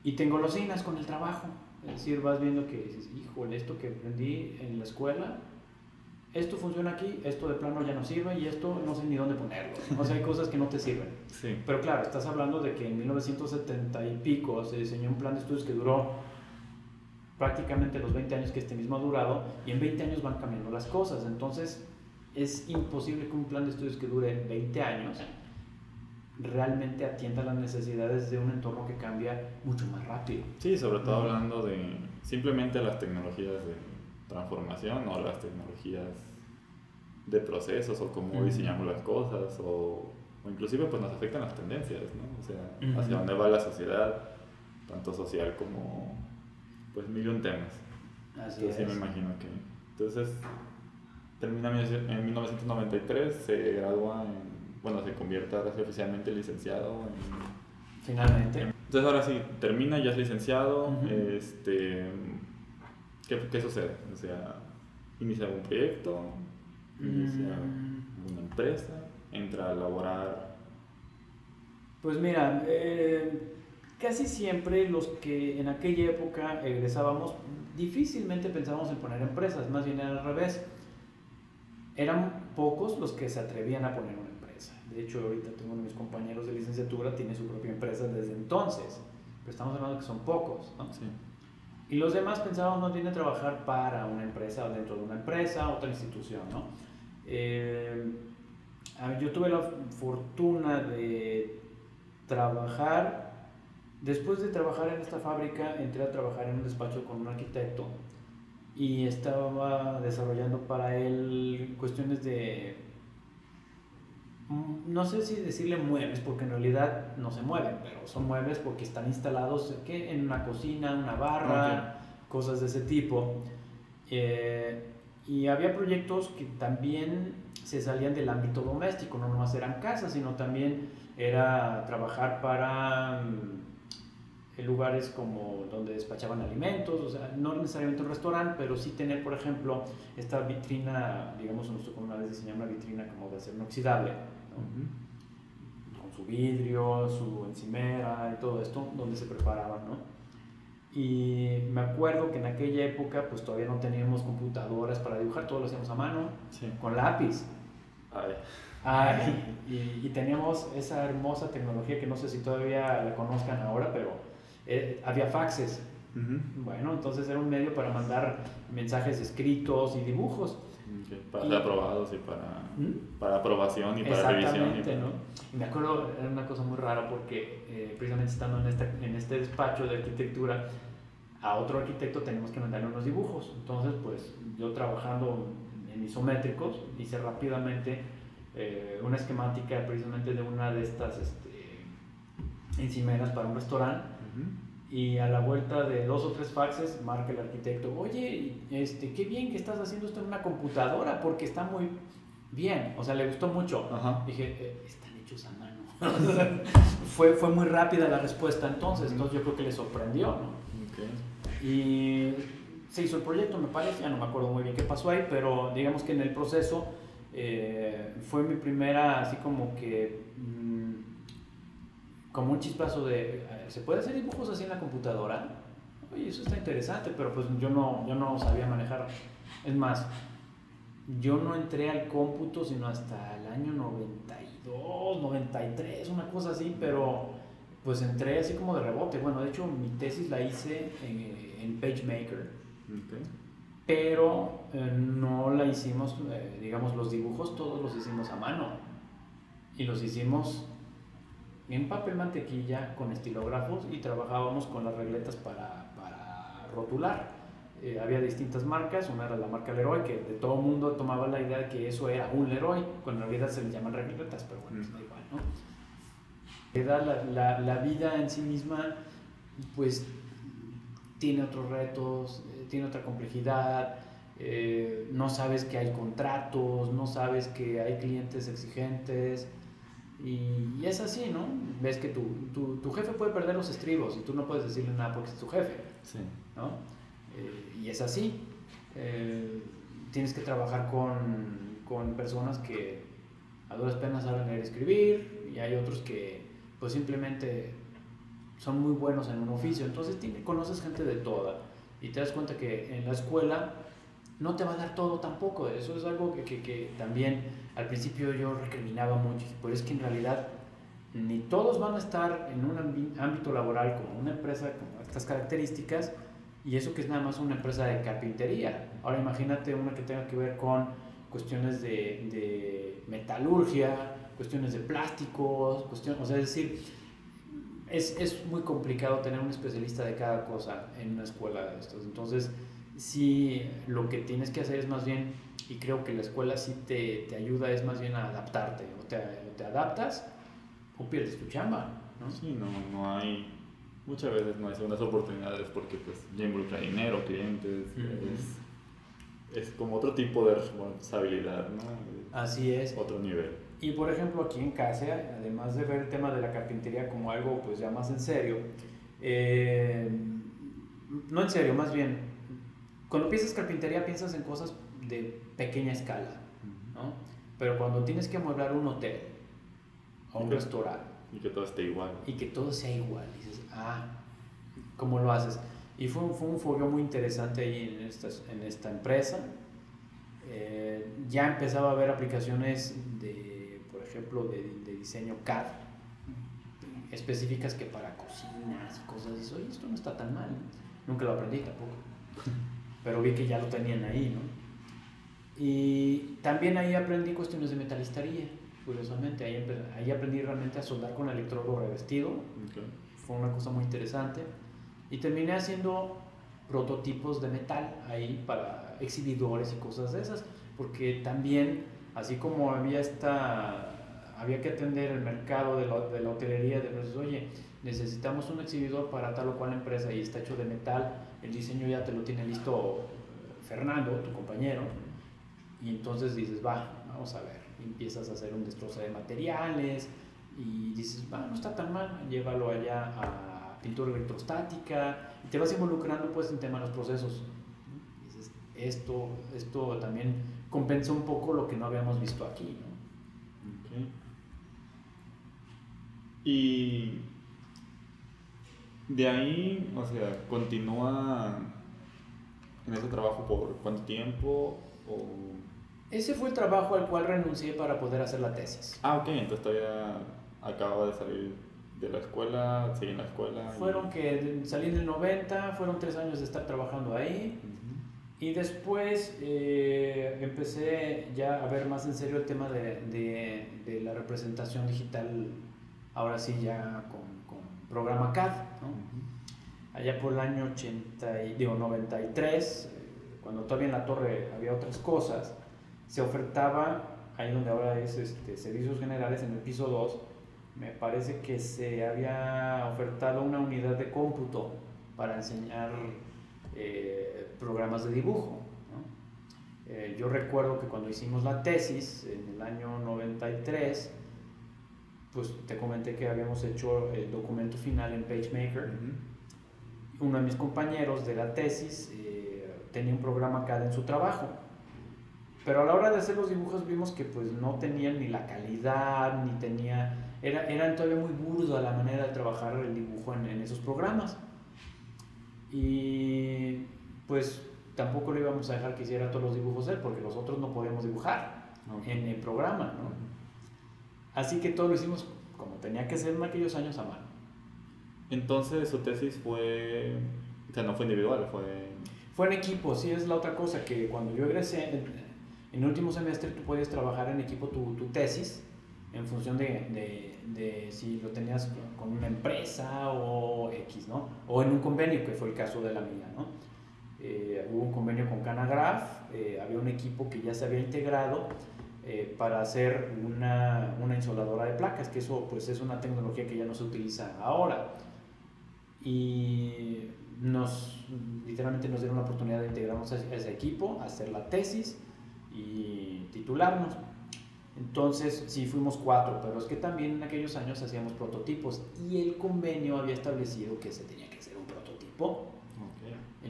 [SPEAKER 2] Y tengo los golosinas con el trabajo. Es decir, vas viendo que dices, híjole, esto que aprendí en la escuela, esto funciona aquí, esto de plano ya no sirve y esto no sé ni dónde ponerlo. O sea, hay cosas que no te sirven. Sí. Pero claro, estás hablando de que en 1970 y pico se diseñó un plan de estudios que duró prácticamente los 20 años que este mismo ha durado y en 20 años van cambiando las cosas. Entonces, es imposible que un plan de estudios que dure 20 años realmente atienda las necesidades de un entorno que cambia mucho más rápido.
[SPEAKER 1] Sí, sobre todo hablando de simplemente las tecnologías de transformación o las tecnologías de procesos o cómo diseñamos las cosas o, o, inclusive pues nos afectan las tendencias, ¿no? O sea, hacia dónde va la sociedad, tanto social como pues mil un temas. Así entonces, sí me imagino que... Entonces, termina en 1993, se gradúa en bueno, se convierte ahora oficialmente licenciado.
[SPEAKER 2] Finalmente.
[SPEAKER 1] Entonces ahora sí, termina, ya es licenciado. este, ¿qué, ¿qué, sucede? O sea, inicia un proyecto, inicia mm. una empresa, entra a laborar.
[SPEAKER 2] Pues mira, eh, casi siempre los que en aquella época egresábamos, difícilmente pensábamos en poner empresas, más bien era al revés. Eran pocos los que se atrevían a poner una de hecho, ahorita tengo uno de mis compañeros de licenciatura, tiene su propia empresa desde entonces, pero estamos hablando que son pocos. ¿no? Sí. Y los demás pensábamos no tiene trabajar para una empresa o dentro de una empresa, otra institución. ¿no? Eh, yo tuve la fortuna de trabajar, después de trabajar en esta fábrica, entré a trabajar en un despacho con un arquitecto y estaba desarrollando para él cuestiones de Mm, no sé si decirle muebles, porque en realidad no se mueven, pero son muebles porque están instalados en una cocina, una barra, cosas de ese tipo. Eh, y había proyectos que también se salían del ámbito doméstico, no nomás eran casas, sino también era trabajar para lugares como donde despachaban alimentos, o sea, no necesariamente un restaurante, pero sí tener, por ejemplo, esta vitrina, digamos, nosotros como una vez diseñamos una vitrina como de acero inoxidable, con su vidrio, su encimera y todo esto, donde se preparaban, ¿no? Y me acuerdo que en aquella época pues todavía no teníamos computadoras para dibujar, todo lo hacíamos a mano, con lápiz. y, teníamos esa hermosa tecnología que no sé si todavía la conozcan ahora, pero eh, había faxes. Bueno, entonces era un medio para mandar mensajes escritos y dibujos.
[SPEAKER 1] Para ser aprobados y para, ¿Mm? para aprobación y para revisión. Y
[SPEAKER 2] ¿no? Y me acuerdo, era una cosa muy rara porque eh, precisamente estando en este, en este despacho de arquitectura, a otro arquitecto tenemos que mandarle unos dibujos. Entonces, pues yo trabajando en isométricos hice rápidamente eh, una esquemática precisamente de una de estas este, encimeras para un restaurante y a la vuelta de dos o tres faxes marca el arquitecto, oye, este, qué bien que estás haciendo esto en una computadora porque está muy bien, o sea, le gustó mucho. Dije, eh, están hechos a mano. fue, fue muy rápida la respuesta entonces, entonces yo creo que le sorprendió, ¿no? Y se hizo el proyecto, me parece, ya no me acuerdo muy bien qué pasó ahí, pero digamos que en el proceso eh, fue mi primera, así como que... Mm, como un chispazo de, ¿se puede hacer dibujos así en la computadora? Oye, eso está interesante, pero pues yo no, yo no sabía manejar. Es más, yo no entré al cómputo sino hasta el año 92, 93, una cosa así, pero pues entré así como de rebote. Bueno, de hecho mi tesis la hice en, PageMaker, pero eh, no la hicimos, eh, digamos, los dibujos todos los hicimos a mano y los hicimos en papel mantequilla con estilógrafos y trabajábamos con las regletas para, para rotular. Eh, había distintas marcas, una era la marca Leroy, que de todo mundo tomaba la idea de que eso era un Leroy, cuando en realidad se le llaman regletas, pero bueno, da igual, ¿no? La, la, vida en sí misma, pues, tiene otros retos, eh, tiene otra complejidad, eh, no sabes que hay contratos, no sabes que hay clientes exigentes, y, es así, ¿no? Ves que tu, tu, tu, jefe puede perder los estribos y tú no puedes decirle nada porque es tu jefe, sí. ¿no? Eh, y es así. Eh, tienes que trabajar con, con, personas que a duras penas saben leer y escribir y hay otros que pues simplemente son muy buenos en un oficio. Entonces conoces gente de toda y te das cuenta que en la escuela no te va a dar todo tampoco. Eso es algo que, que, también al principio yo recriminaba mucho, pero es que en realidad ni todos van a estar en un ámbito laboral como una empresa con estas características y eso que es nada más una empresa de carpintería. Ahora imagínate una que tenga que ver con cuestiones de, de metalurgia, cuestiones de plásticos, cuestiones, o sea, es decir, es, es, muy complicado tener un especialista de cada cosa en una escuela de estos. Entonces, sí, lo que tienes que hacer es más bien, y creo que la escuela sí te, te ayuda, es más bien a adaptarte. O te, te adaptas o pierdes tu chamba. ¿no?
[SPEAKER 1] Sí, no, no hay muchas veces no hay segundas oportunidades porque pues ya involucra dinero, clientes, es, es, como otro tipo de responsabilidad, ¿no?
[SPEAKER 2] Así es.
[SPEAKER 1] Otro nivel.
[SPEAKER 2] Y por ejemplo aquí en casa, además de ver el tema de la carpintería como algo pues ya más en serio, eh, no en serio, más bien, cuando piensas carpintería piensas en cosas de pequeña escala, ¿no? Pero cuando tienes que amueblar un hotel o un restaurante,
[SPEAKER 1] y que todo esté igual.
[SPEAKER 2] Y que todo sea igual. dices, ah, ¿cómo lo haces? Y fue, fue un fogueo muy interesante ahí en esta, en esta empresa. Eh, ya empezaba a haber aplicaciones de, por ejemplo, de, de, diseño CAD específicas que para cocinas y cosas. Y oye, esto no está tan mal. Nunca lo aprendí tampoco. Pero vi que ya lo tenían ahí, ¿no? Y también ahí aprendí cuestiones de metalistería curiosamente. Ahí, ahí aprendí realmente a soldar con electrodo revestido. Fue una cosa muy interesante. Y terminé haciendo prototipos de metal ahí para exhibidores y cosas de esas. Porque también, así como había esta había que atender el mercado de la, de la hotelería, de los, oye, necesitamos un exhibidor para tal o cual empresa y está hecho de metal, el diseño ya te lo tiene listo Fernando, tu compañero, y entonces dices, va, vamos a ver empiezas a hacer un destrozo de materiales y dices, bueno, no está tan mal, llévalo allá a pintura electrostática y te vas involucrando pues en tema de los procesos. dices, esto, esto también compensa un poco lo que no habíamos visto aquí. ¿no?
[SPEAKER 1] Y de ahí, o sea, continúa en ese trabajo por cuánto tiempo o
[SPEAKER 2] ese fue el trabajo al cual renuncié para poder hacer la tesis.
[SPEAKER 1] Ah, ok, entonces todavía acababa de salir de la escuela, seguí en la escuela.
[SPEAKER 2] Fueron que salí en el 90, fueron tres años de estar trabajando ahí. Y después eh, empecé ya a ver más en serio el tema de, de, de la representación digital, ahora sí ya con, con programa CAD. Allá por el año 80, digo, 93, cuando todavía en la torre había otras cosas, se ofertaba, ahí donde ahora es este, servicios generales, en el piso 2, me parece que se había ofertado una unidad de cómputo para enseñar eh, programas de dibujo. Eh, yo recuerdo que cuando hicimos la tesis en el año 93, pues te comenté que habíamos hecho el documento final en PageMaker. Uno de mis compañeros de la tesis eh, tenía un programa CAD en su trabajo pero a la hora de hacer los dibujos vimos que pues no tenían ni la calidad, ni tenía... Era, eran todavía muy burda la manera de trabajar el dibujo en, en esos programas. Y pues tampoco le íbamos a dejar que hiciera todos los dibujos él, porque nosotros no podíamos dibujar en el programa, ¿no? Así que todo lo hicimos como tenía que ser en aquellos años a mano.
[SPEAKER 1] Entonces su tesis fue, o sea, no fue individual, fue...
[SPEAKER 2] Fue en equipo, sí, es la otra cosa, que cuando yo egresé, en el último semestre tú puedes trabajar en equipo tu, tu tesis en función de, de, si lo tenías con una empresa o X, ¿no? O en un convenio, que fue el caso de la mía, ¿no? Eh, hubo un convenio con Canagraph, eh, había un equipo que ya se había integrado eh, para hacer una, una, insoladora de placas, que eso pues es una tecnología que ya no se utiliza ahora. Y nos, literalmente nos dieron la oportunidad de integrarnos a ese equipo, hacer la tesis y titularnos. Entonces, sí, fuimos cuatro, pero es que también en aquellos años hacíamos prototipos y el convenio había establecido que se tenía que hacer un prototipo.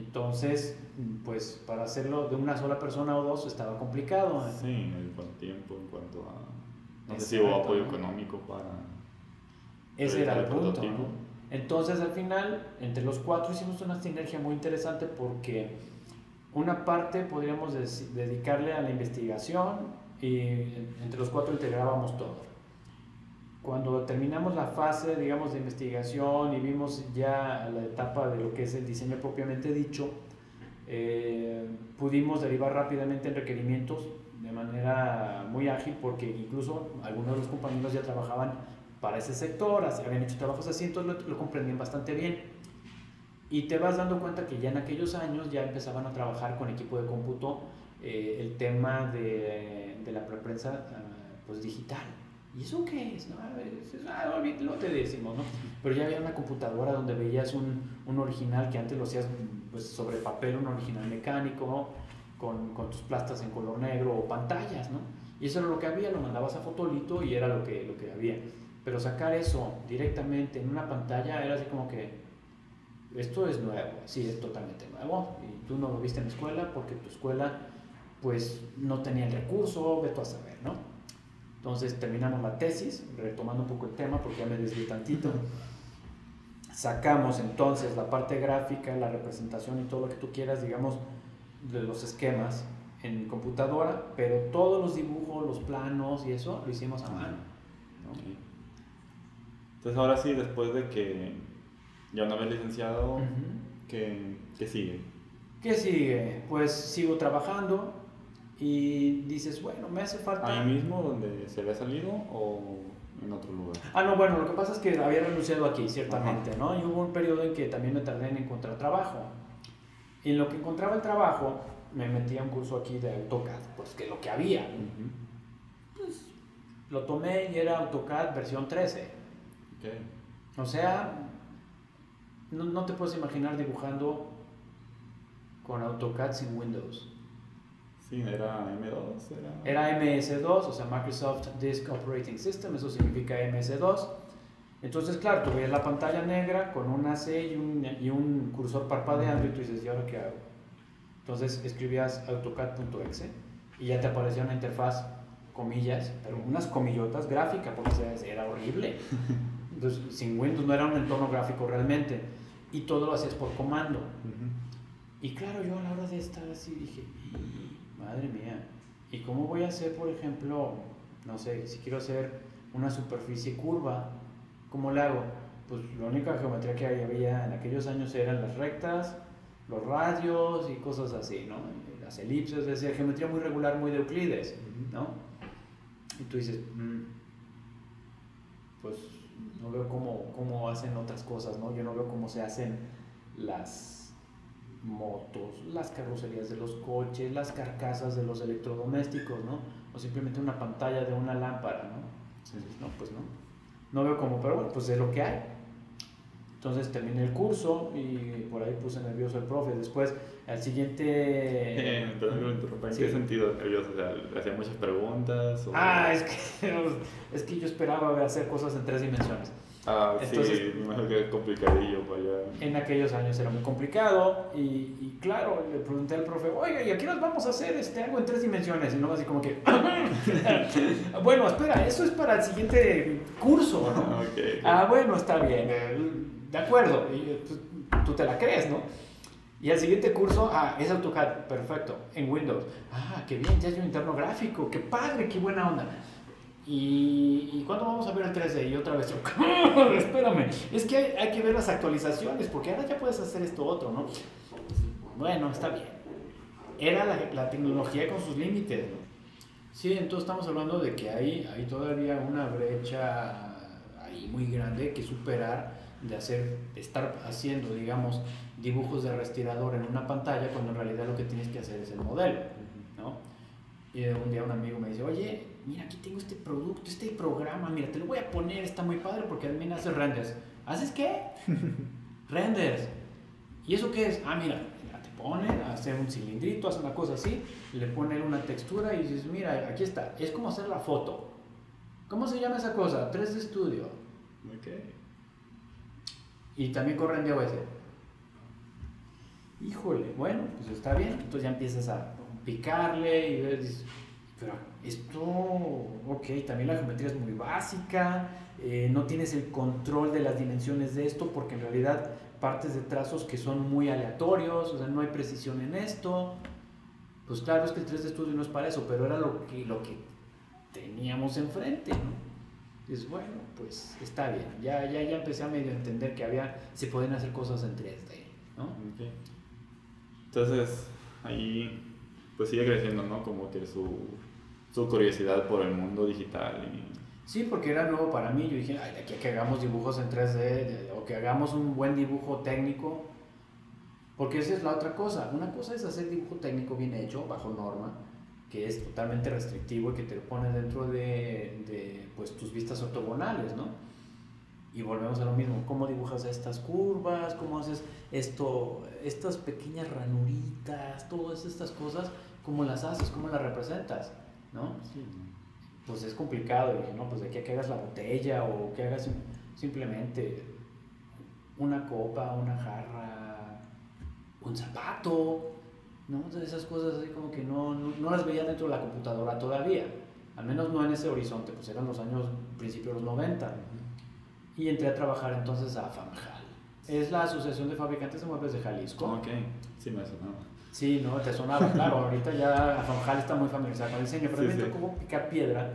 [SPEAKER 2] Entonces, pues para hacerlo de una sola persona o dos estaba complicado.
[SPEAKER 1] Sí, en cuanto tiempo, en cuanto a... No sé si hubo apoyo económico para...
[SPEAKER 2] Ese era el, punto. Entonces, al final, entre los cuatro hicimos una sinergia muy interesante porque una parte podríamos dedicarle a la investigación, y entre los cuatro integrábamos todo. Cuando terminamos la fase, digamos, de investigación y vimos ya la etapa de lo que es el diseño propiamente dicho, eh, pudimos derivar rápidamente en requerimientos de manera muy ágil porque incluso algunos de los compañeros ya trabajaban para ese sector, habían hecho trabajos así, entonces lo, comprendían bastante bien. Y te vas dando cuenta que ya en aquellos años ya empezaban a trabajar con equipo de cómputo eh, el tema de, la prensa ah, pues, digital. ¿Y eso qué es? No, ah, lo te decimos, ¿no? Pero ya había una computadora donde veías un, un original que antes lo hacías pues, sobre papel, un original mecánico, con, con, tus plastas en color negro o pantallas, ¿no? Y eso era lo que había, lo mandabas a Fotolito y era lo que, lo que había. Pero sacar eso directamente en una pantalla era así como que, esto es nuevo, sí, es totalmente nuevo. Y tú no lo viste en la escuela porque tu escuela pues no tenía el recurso, ve tú a saber, ¿no? Entonces terminamos la tesis, retomando un poco el tema porque ya me desvié tantito. Sacamos entonces la parte gráfica, la representación y todo lo que tú quieras, digamos, de los esquemas en computadora, pero todos los dibujos, los planos y eso lo hicimos a mano.
[SPEAKER 1] Entonces ahora sí, después de que ya una vez licenciado, ¿qué, ¿qué sigue?
[SPEAKER 2] ¿Qué sigue? Pues sigo trabajando, y dices, bueno, me hace falta...
[SPEAKER 1] ¿Ahí mismo donde se había salido o en otro lugar?
[SPEAKER 2] Ah, no, bueno, lo que pasa es que había renunciado aquí, ciertamente, ¿no? Y hubo un periodo en que también me tardé en encontrar trabajo. Y en lo que encontraba el trabajo, me metí a un curso aquí de AutoCAD, pues que lo que había. Pues lo tomé y era AutoCAD versión 13. Okay. O sea, no, no te puedes imaginar dibujando con AutoCAD sin Windows.
[SPEAKER 1] Sí, era M2.
[SPEAKER 2] Era... era MS2, o sea, Microsoft Disk Operating System, eso significa MS2. Entonces, claro, tú la pantalla negra con un AC y un, y un cursor parpadeando y tú dices, ¿y ahora qué hago? Entonces escribías AutoCAD.exe y ya te aparecía una interfaz, comillas, pero unas comillotas gráficas, porque era horrible. Entonces, sin Windows no era un entorno gráfico realmente. Y todo lo hacías por comando. Y claro, yo a la hora de estar así dije, madre mía, ¿y cómo voy a hacer, por ejemplo, no sé, si quiero hacer una superficie curva, ¿cómo la hago? Pues la única geometría que había en aquellos años eran las rectas, los radios y cosas así, ¿no? Las elipses, es decir, geometría muy regular, muy de Euclides, ¿no? Y tú dices, mm, pues no veo cómo, cómo hacen otras cosas, ¿no? Yo no veo cómo se hacen las motos, las carrocerías de los coches, las carcasas de los electrodomésticos, ¿no? O simplemente una pantalla de una lámpara, ¿no? no, pues no. No veo cómo, pero bueno, pues es lo que hay. Entonces terminé el curso y por ahí puse nervioso el profe. Después, al siguiente...
[SPEAKER 1] Eh, ¿En qué sentido nervioso? O sea, ¿le hacía muchas preguntas?
[SPEAKER 2] Ah, es que, es que yo esperaba hacer cosas en tres dimensiones.
[SPEAKER 1] Ah, Entonces, sí, me que es complicadillo para allá.
[SPEAKER 2] En aquellos años era muy complicado y, y, claro, le pregunté al profe, oiga, ¿y aquí nos vamos a hacer este, algo en tres dimensiones? Y no así como que, bueno, espera, eso es para el siguiente curso, ¿no? Ah, bueno, está bien, de acuerdo, y, pues, tú te la crees, ¿no? Y al siguiente curso, ah, es AutoCAD, perfecto, en Windows. Ah, qué bien, ya hay un interno gráfico, qué padre, qué buena onda. ¿Y, ¿Y cuándo vamos a ver el 3D? Y otra vez, espérame, es que hay, hay, que ver las actualizaciones, porque ahora ya puedes hacer esto otro, ¿no? Bueno, está bien. Era la, la tecnología con sus límites, ¿no? Sí, entonces estamos hablando de que hay, hay todavía una brecha ahí muy grande que superar de hacer, de estar haciendo, digamos, dibujos de respirador en una pantalla cuando en realidad lo que tienes que hacer es el modelo, ¿no? Y un día un amigo me dice, oye, mira, aquí tengo este producto, este programa, mira, te lo voy a poner, está muy padre porque también hace renders. ¿Haces qué? renders. ¿Y eso qué es? Ah, mira, te pone, hace un cilindrito, hace una cosa así, le pone una textura y dices, mira, aquí está, es como hacer la foto. ¿Cómo se llama esa cosa? 3D Studio.
[SPEAKER 1] Ok.
[SPEAKER 2] Y también corre en DOS. Híjole, bueno, pues está bien. Entonces ya empiezas a picarle y ves, pero esto, ok, también la geometría es muy básica, eh, no tienes el control de las dimensiones de esto porque en realidad partes de trazos que son muy aleatorios, o sea, no hay precisión en esto. Pues claro, es que el 3D Studio no es para eso, pero era lo que, lo que teníamos enfrente, ¿no? es bueno, pues está bien. Ya, ya, ya empecé a medio entender que había, se pueden hacer cosas en 3D, ¿no?
[SPEAKER 1] Entonces, ahí pues sigue creciendo, ¿no? Como que su, su curiosidad por el mundo digital. Y...
[SPEAKER 2] Sí, porque era nuevo para mí. Yo dije, ay, que hagamos dibujos en 3D o que hagamos un buen dibujo técnico. Porque esa es la otra cosa. Una cosa es hacer dibujo técnico bien hecho, bajo norma, que es totalmente restrictivo y que te lo pone dentro de, de pues, tus vistas ortogonales, ¿no? Y volvemos a lo mismo, cómo dibujas estas curvas, cómo haces esto, estas pequeñas ranuritas, todas estas cosas ¿cómo las haces? ¿Cómo las representas? ¿No? Pues es complicado. Y no, pues de que hagas la botella o que hagas simplemente una copa, una jarra, un zapato, ¿no? esas cosas así como que no, no, las veía dentro de la computadora todavía. Al menos no en ese horizonte, pues eran los años, principios de los 90. Y entré a trabajar entonces a FAMJAL. Es la Asociación de Fabricantes de Muebles de Jalisco.
[SPEAKER 1] Ok, sí me sonaba.
[SPEAKER 2] Sí, no, te sonaba, claro. Ahorita ya Fanjal está muy familiarizado con el diseño, pero sí, me tocó picar piedra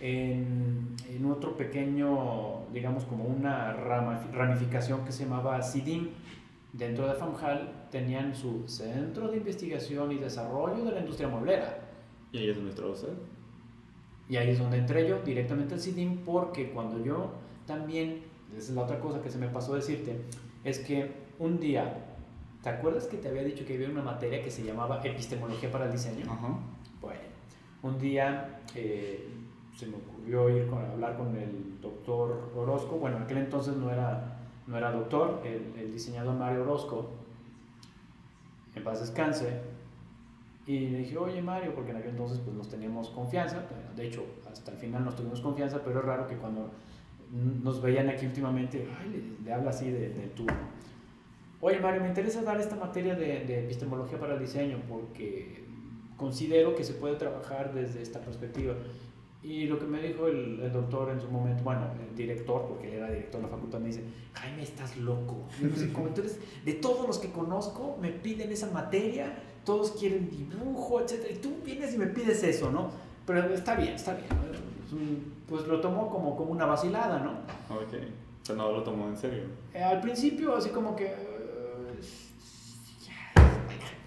[SPEAKER 2] en, en, otro pequeño, digamos, como una ramificación que se llamaba CIDIM. Dentro de FAMJAL tenían su Centro de Investigación y Desarrollo de la Industria Mueblera.
[SPEAKER 1] ¿Y ahí es donde entró usted?
[SPEAKER 2] Y ahí es donde entré yo directamente al CIDIM porque cuando yo también, esa es la otra cosa que se me pasó decirte, es que un día ¿Te acuerdas que te había dicho que había una materia que se llamaba epistemología para el diseño? Bueno, un día eh, se me ocurrió ir a hablar con el doctor Orozco. Bueno, en aquel entonces no era, no era doctor, el, diseñador Mario Orozco. En paz descanse. Y le dije, oye Mario, porque en aquel entonces pues nos teníamos confianza, de hecho hasta el final nos tuvimos confianza, pero es raro que cuando nos veían aquí últimamente, ay, le, habla así de, de tú oye Mario, me interesa dar esta materia de, epistemología para el diseño porque considero que se puede trabajar desde esta perspectiva. Y lo que me dijo el, doctor en su momento, bueno, el director, porque él era director de la facultad, me dice, Jaime, estás loco. entonces, de todos los que conozco, me piden esa materia, todos quieren dibujo, etc. Y tú vienes y me pides eso, ¿no? Pero está bien, está bien. Pues lo tomó como, como una vacilada, ¿no?
[SPEAKER 1] Ok. O sea, no lo tomó en serio.
[SPEAKER 2] Eh, al principio, así como que,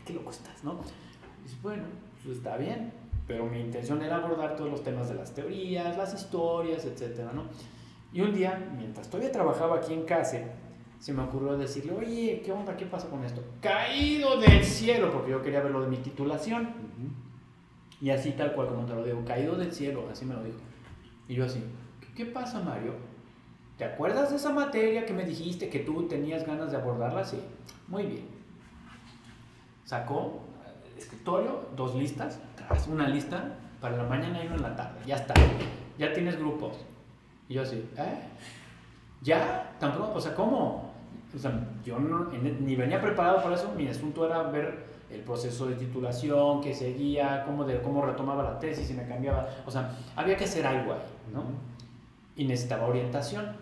[SPEAKER 2] qué loco estás, ¿no? Y bueno, pues está bien, pero mi intención era abordar todos los temas de las teorías, las historias, etcétera, ¿no? Y un día, mientras todavía trabajaba aquí en casa, se me ocurrió decirle, oye, ¿qué onda? ¿Qué pasa con esto? Caído del cielo, porque yo quería ver lo de mi titulación. Y así tal cual como te lo digo, caído del cielo, así me lo dijo. Y yo así, ¿qué, pasa Mario? ¿Te acuerdas de esa materia que me dijiste que tú tenías ganas de abordarla? Sí, muy bien sacó el escritorio, dos listas, una lista para la mañana y una en la tarde. Ya está. Ya tienes grupos. Y yo así, ¿eh? ¿Ya? ¿Tampoco? O sea, ¿cómo? O sea, yo no, ni venía preparado para eso. Mi asunto era ver el proceso de titulación que seguía, cómo, de, cómo retomaba la tesis y me cambiaba. O sea, había que hacer algo ahí, ¿no? Y necesitaba orientación.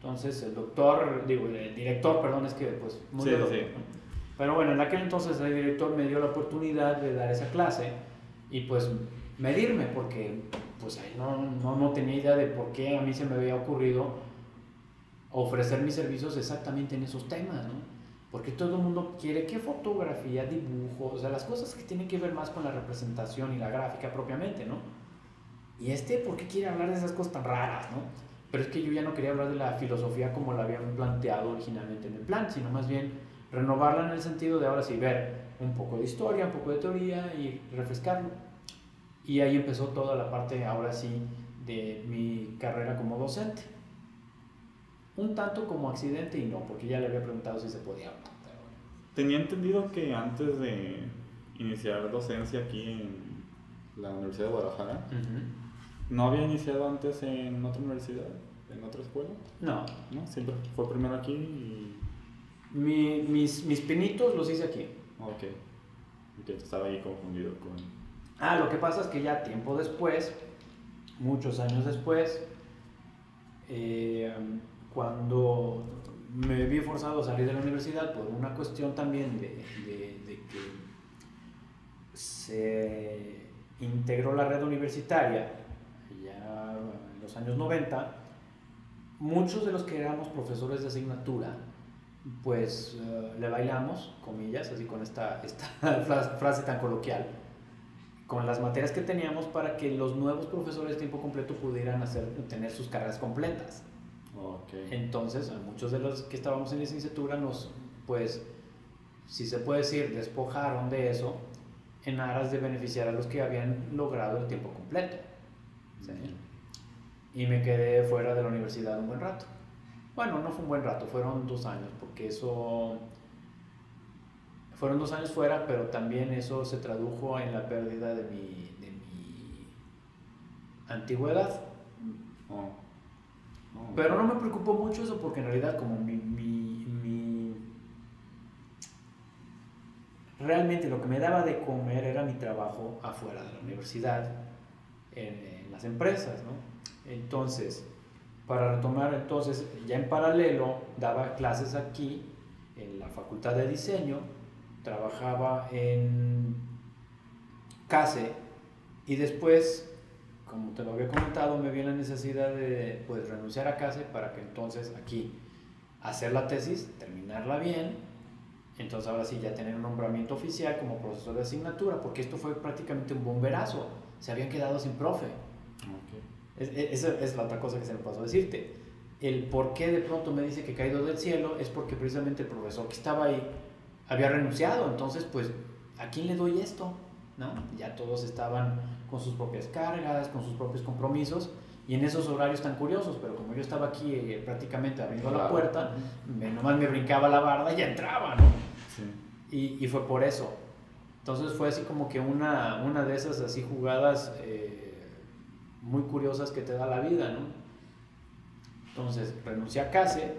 [SPEAKER 2] Entonces, el doctor, digo, el director, perdón, es que pues muy
[SPEAKER 1] sí, sí.
[SPEAKER 2] Pero bueno, en aquel entonces el director me dio la oportunidad de dar esa clase y pues medirme porque pues no, no, no tenía idea de por qué a mí se me había ocurrido ofrecer mis servicios exactamente en esos temas, ¿no? Porque todo el mundo quiere que fotografía, dibujo, o sea, las cosas que tienen que ver más con la representación y la gráfica propiamente, ¿no? ¿y este por qué quiere hablar de esas cosas tan raras, no? Pero es que yo ya no quería hablar de la filosofía como la habían planteado originalmente en el plan, sino más bien renovarla en el sentido de ahora sí ver un poco de historia, un poco de teoría y refrescarlo. Y ahí empezó toda la parte, ahora sí, de mi carrera como docente. Un tanto como accidente y no, porque ya le había preguntado si se podía.
[SPEAKER 1] Tenía entendido que antes de iniciar docencia aquí en la Universidad de Guadalajara, ¿no había iniciado antes en otra universidad, en otra escuela?
[SPEAKER 2] No.
[SPEAKER 1] ¿No? Siempre fue primero aquí y...
[SPEAKER 2] mis, mis pinitos los hice aquí.
[SPEAKER 1] Ok. Que estaba ahí confundido con...
[SPEAKER 2] Ah, lo que pasa es que ya tiempo después, muchos años después, eh, cuando me vi forzado a salir de la universidad por una cuestión también de, de que se integró la red universitaria ya en los años 90, muchos de los que éramos profesores de asignatura, pues eh, le bailamos, comillas, así con esta, esta frase tan coloquial, con las materias que teníamos para que los nuevos profesores de tiempo completo pudieran hacer, tener sus carreras completas. Entonces, muchos de los que estábamos en licenciatura nos, pues, si se puede decir, despojaron de eso en aras de beneficiar a los que habían logrado el tiempo completo. Y me quedé fuera de la universidad un buen rato. Bueno, no fue un buen rato, fueron dos años, porque eso... Fueron dos años fuera, pero también eso se tradujo en la pérdida de mi, de mi antigüedad. Oh. Oh, pero no me preocupó mucho eso porque en realidad como mi, mi, mi, realmente lo que me daba de comer era mi trabajo afuera de la universidad, en, en las empresas, ¿no? Entonces, para retomar entonces, ya en paralelo daba clases aquí en la Facultad de Diseño, trabajaba en CASE y después, como te lo había comentado, me vi la necesidad de pues, renunciar a CASE para que entonces aquí hacer la tesis, terminarla bien, entonces ahora sí ya tener un nombramiento oficial como profesor de asignatura, porque esto fue prácticamente un bomberazo, se habían quedado sin profe. Esa es la otra cosa que se me pasó a decirte. El por qué de pronto me dice que caído del cielo es porque precisamente el profesor que estaba ahí había renunciado. Entonces, pues, ¿a quién le doy esto? ¿No? Ya todos estaban con sus propias cargas, con sus propios compromisos y en esos horarios tan curiosos, pero como yo estaba aquí eh, prácticamente abriendo la puerta, me, nomás me brincaba la barda y ya entraba, ¿no? Sí. Y, y, fue por eso. Entonces fue así como que una, una de esas así jugadas eh, muy curiosas que te da la vida, ¿no? Entonces renuncié a CASE,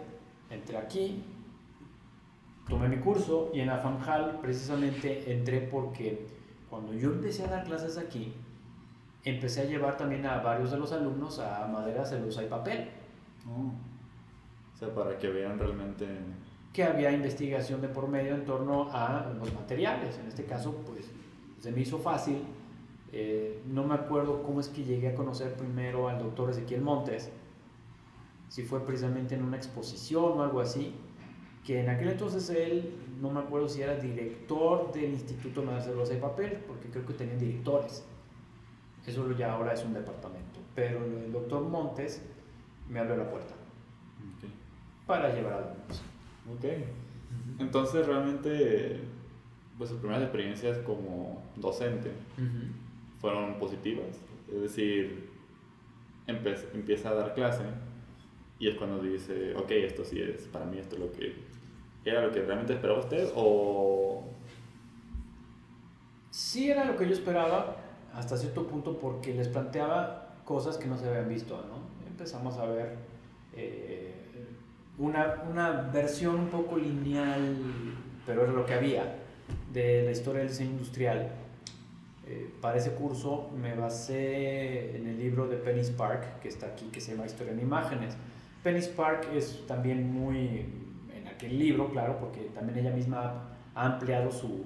[SPEAKER 2] entré aquí, tomé mi curso y en la FAMJAL precisamente entré porque cuando yo empecé a dar clases aquí, empecé a llevar también a varios de los alumnos a madera, celulosa y papel.
[SPEAKER 1] Oh. O sea, para que vean realmente...
[SPEAKER 2] Que había investigación de por medio en torno a los materiales. En este caso, pues se me hizo fácil. Eh, no me acuerdo cómo es que llegué a conocer primero al doctor Ezequiel Montes, si fue precisamente en una exposición o algo así, que en aquel entonces él, no me acuerdo si era director del Instituto de Celulosa y Papel, porque creo que tenían directores. Eso ya ahora es un departamento. Pero el doctor Montes me abrió la puerta para llevar alumnos.
[SPEAKER 1] Ok. Entonces realmente, pues sus primeras experiencias como docente fueron positivas. Es decir, empieza a dar clase y es cuando dice, ok, esto sí es, para mí esto es lo que era lo que realmente esperaba usted o...
[SPEAKER 2] Sí era lo que yo esperaba hasta cierto punto porque les planteaba cosas que no se habían visto, ¿no? Empezamos a ver eh, una, una, versión un poco lineal, pero era lo que había, de la historia del diseño industrial. Eh, para ese curso me basé en el libro de Penny Spark, que está aquí, que se llama Historia en Imágenes. Penny Spark es también muy, en aquel libro, claro, porque también ella misma ha ampliado su,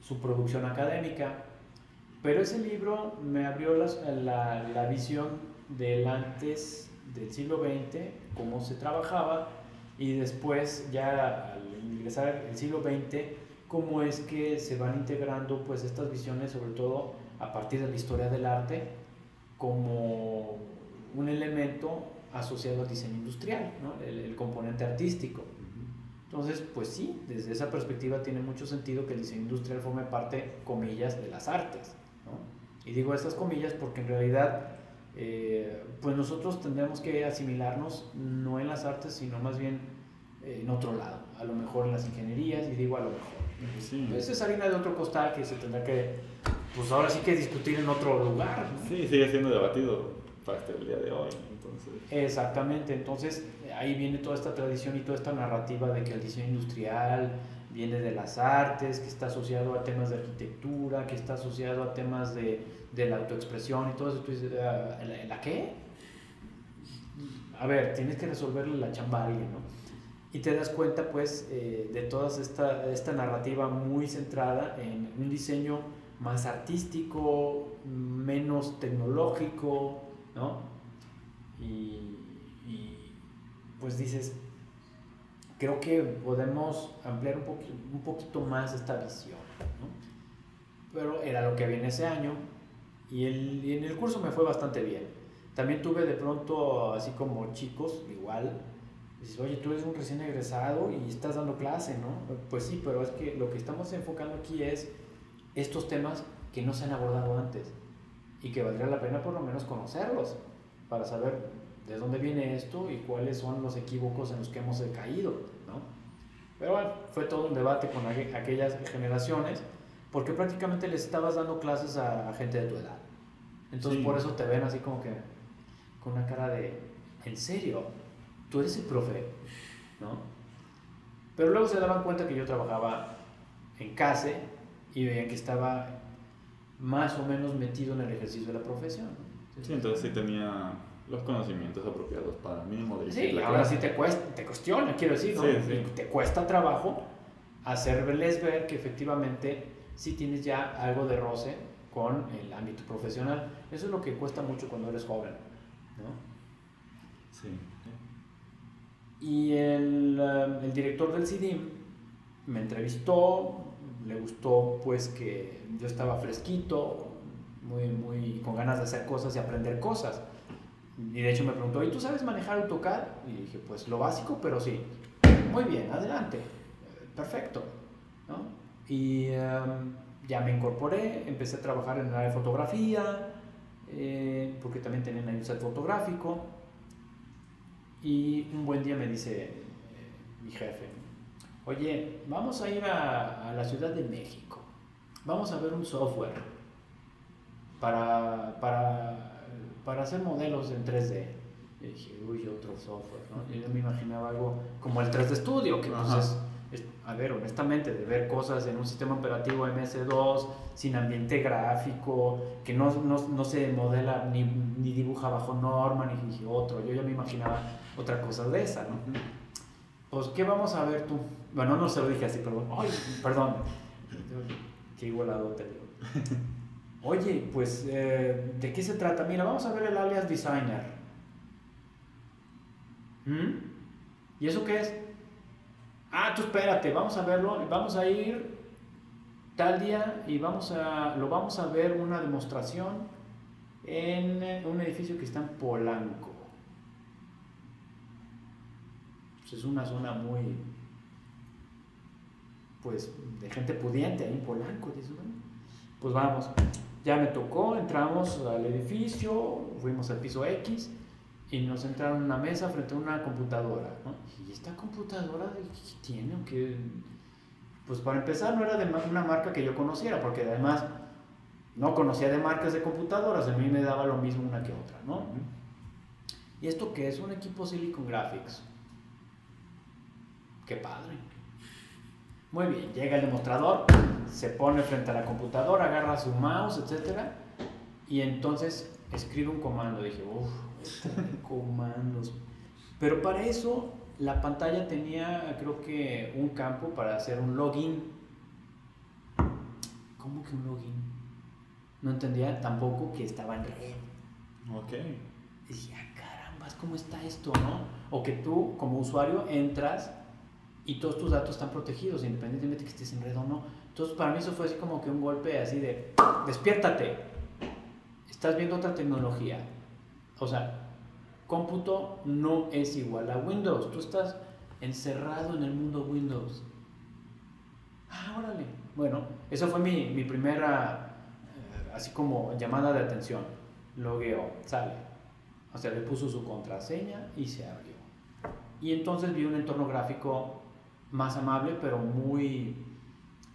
[SPEAKER 2] su, producción académica, pero ese libro me abrió la, la, visión del antes del siglo XX, cómo se trabajaba, y después ya al ingresar el siglo XX, cómo es que se van integrando pues estas visiones, sobre todo a partir de la historia del arte, como un elemento asociado al diseño industrial, ¿no? el, componente artístico. Entonces, pues sí, desde esa perspectiva tiene mucho sentido que el diseño industrial forme parte, comillas, de las artes. ¿no? Y digo estas comillas porque en realidad, eh, pues nosotros tendremos que asimilarnos no en las artes, sino más bien eh, en otro lado, a lo mejor en las ingenierías, y digo a lo mejor. Sí. Eso es harina de otro costal que se tendrá que, pues ahora sí que discutir en otro lugar.
[SPEAKER 1] ¿no? Sí, sigue siendo debatido hasta el día de hoy. Entonces.
[SPEAKER 2] Exactamente, entonces ahí viene toda esta tradición y toda esta narrativa de que el diseño industrial viene de las artes, que está asociado a temas de arquitectura, que está asociado a temas de, de la autoexpresión y todo eso. Tú dices, ah, ¿la, ¿la qué? A ver, tienes que resolverle la chamba a alguien, ¿no? Y te das cuenta pues eh, de toda esta, esta narrativa muy centrada en un diseño más artístico, menos tecnológico, ¿no? Y, y pues dices, creo que podemos ampliar un, poquito, un poquito más esta visión, ¿no? Pero era lo que había en ese año y, el, y en el curso me fue bastante bien. También tuve de pronto, así como chicos, igual, Dices, oye, tú eres un recién egresado y estás dando clase, ¿no? Pues sí, pero es que lo que estamos enfocando aquí es estos temas que no se han abordado antes y que valdría la pena por lo menos conocerlos para saber de dónde viene esto y cuáles son los equívocos en los que hemos caído, ¿no? Pero bueno, fue todo un debate con aquellas generaciones porque prácticamente les estabas dando clases a, gente de tu edad. Entonces sí. por eso te ven así como que con una cara de, ¿en serio? Tú eres el profe, ¿no? Pero luego se daban cuenta que yo trabajaba en CASE y veían que estaba más o menos metido en el ejercicio de la profesión.
[SPEAKER 1] Sí, entonces sí tenía los conocimientos apropiados para mí.
[SPEAKER 2] Sí, ahora sí te, cuesta, te cuestiona, quiero decir, ¿no? Sí, sí. Te cuesta trabajo hacerles ver que efectivamente sí tienes ya algo de roce con el ámbito profesional. Eso es lo que cuesta mucho cuando eres joven, ¿no?
[SPEAKER 1] Sí.
[SPEAKER 2] Y el, uh, el, director del CIDIM me entrevistó, le gustó pues que yo estaba fresquito, muy, muy con ganas de hacer cosas y aprender cosas. Y de hecho me preguntó, ¿y tú sabes manejar AutoCAD? Y dije, pues lo básico, pero sí. Muy bien, adelante. Perfecto. ¿no? Y um, ya me incorporé, empecé a trabajar en el área de fotografía, eh, porque también tenían un set fotográfico. Y un buen día me dice mi jefe, oye, vamos a ir a, a, la Ciudad de México, vamos a ver un software para, para, para hacer modelos en 3D. Y dije, uy, otro software, ¿no? Yo me imaginaba algo como el 3D Studio, que pues es, es, a ver, honestamente, de ver cosas en un sistema operativo MS2, sin ambiente gráfico, que no, no, no se modela ni, ni, dibuja bajo norma, ni dije otro. Yo ya me imaginaba otra cosa de esa, ¿no? Pues, ¿qué vamos a ver tú? Bueno, no se lo dije así, perdón. Ay, perdón. Qué igualado te digo. Oye, pues, eh, ¿de qué se trata? Mira, vamos a ver el alias designer. ¿Mm? ¿Y eso qué es? Ah, tú espérate, vamos a verlo, vamos a ir tal día y vamos a, lo vamos a ver una demostración en un edificio que está en Polanco. Pues es una zona muy, pues, de gente pudiente ahí en Polanco. Pues vamos, ya me tocó, entramos al edificio, fuimos al piso X y nos entraron en una mesa frente a una computadora. ¿no? ¿Y esta computadora qué tiene? ¿Qué? Pues para empezar no era de una marca que yo conociera, porque además no conocía de marcas de computadoras, a mí me daba lo mismo una que otra, ¿no? ¿Y esto qué es? Un equipo Silicon Graphics. Qué padre. Muy bien, llega el demostrador, se pone frente a la computadora, agarra su mouse, etc. Y entonces escribe un comando. Dije, uff, comandos. Pero para eso la pantalla tenía, creo que, un campo para hacer un login. ¿Cómo que un login? No entendía tampoco que estaba en red.
[SPEAKER 1] Ok.
[SPEAKER 2] Y dije, ah, carambas, ¿cómo está esto, no? O que tú, como usuario, entras y todos tus datos están protegidos, independientemente que estés en red o no. Entonces, para mí eso fue así como que un golpe así de, despiértate estás viendo otra tecnología, o sea, cómputo no es igual a Windows. Tú estás encerrado en el mundo Windows. Ah, órale. Bueno, esa fue mi, mi primera, eh, así como llamada de atención. Logueo, sale. O sea, le puso su contraseña y se abrió. Y entonces vi un entorno gráfico más amable, pero muy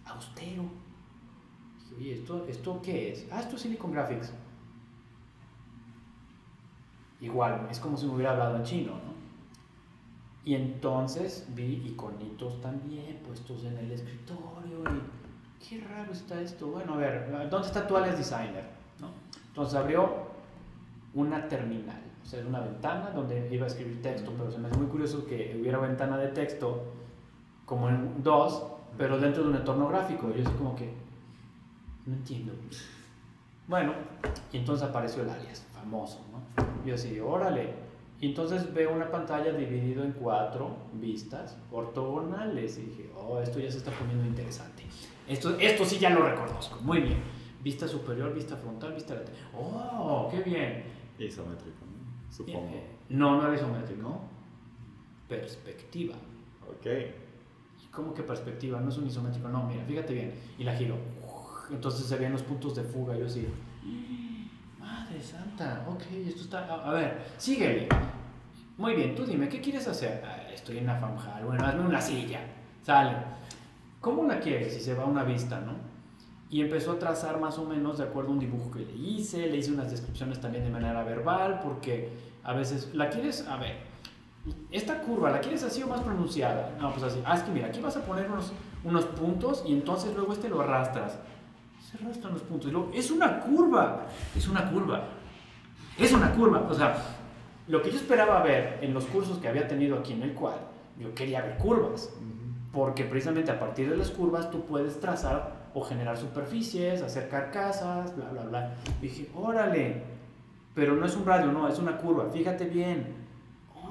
[SPEAKER 2] austero. Dije, oye, ¿esto, ¿esto qué es? Ah, esto es Silicon Graphics. Igual, es como si me hubiera hablado en chino, ¿no? Y entonces vi iconitos también puestos en el escritorio y qué raro está esto. Bueno, a ver, ¿dónde está tu alias designer? ¿No? Entonces abrió una terminal, o sea, una ventana donde iba a escribir texto, pero se me hace muy curioso que hubiera ventana de texto como en dos, pero dentro de un entorno gráfico. Y yo así como que, no entiendo. Bueno, y entonces apareció el alias, famoso, ¿no? Y yo así, órale, y entonces veo una pantalla dividido en cuatro vistas ortogonales. Y dije, oh, esto ya se está poniendo interesante. Esto, esto sí ya lo reconozco. Muy bien. Vista superior, vista frontal, vista lateral. Oh, qué bien.
[SPEAKER 1] Isométrico, ¿no? Supongo.
[SPEAKER 2] Eh, no, no era isométrico. Perspectiva.
[SPEAKER 1] Ok.
[SPEAKER 2] ¿Cómo que perspectiva? No es un isométrico. No, mira, fíjate bien. Y la giro. Entonces se ven los puntos de fuga. Yo así santa, ok, esto está... A, ver, síguele. Muy bien, tú dime, ¿qué quieres hacer? Ah, estoy en la fanjal, bueno, hazme una silla. Sale. ¿Cómo la quieres? Si se va a una vista, ¿no? Y empezó a trazar más o menos de acuerdo a un dibujo que le hice, le hice unas descripciones también de manera verbal, porque a veces, ¿la quieres? A ver, esta curva, ¿la quieres así o más pronunciada? No, pues así. Ah, es que mira, aquí vas a poner unos, unos puntos y entonces luego este lo arrastras se arrastran los puntos. Y luego, es una curva, es una curva, es una curva. O sea, lo que yo esperaba ver en los cursos que había tenido aquí en el cual, yo quería ver curvas. Porque precisamente a partir de las curvas tú puedes trazar o generar superficies, hacer carcasas, bla, bla, bla. Y dije, órale, pero no es un radio, no, es una curva, fíjate bien,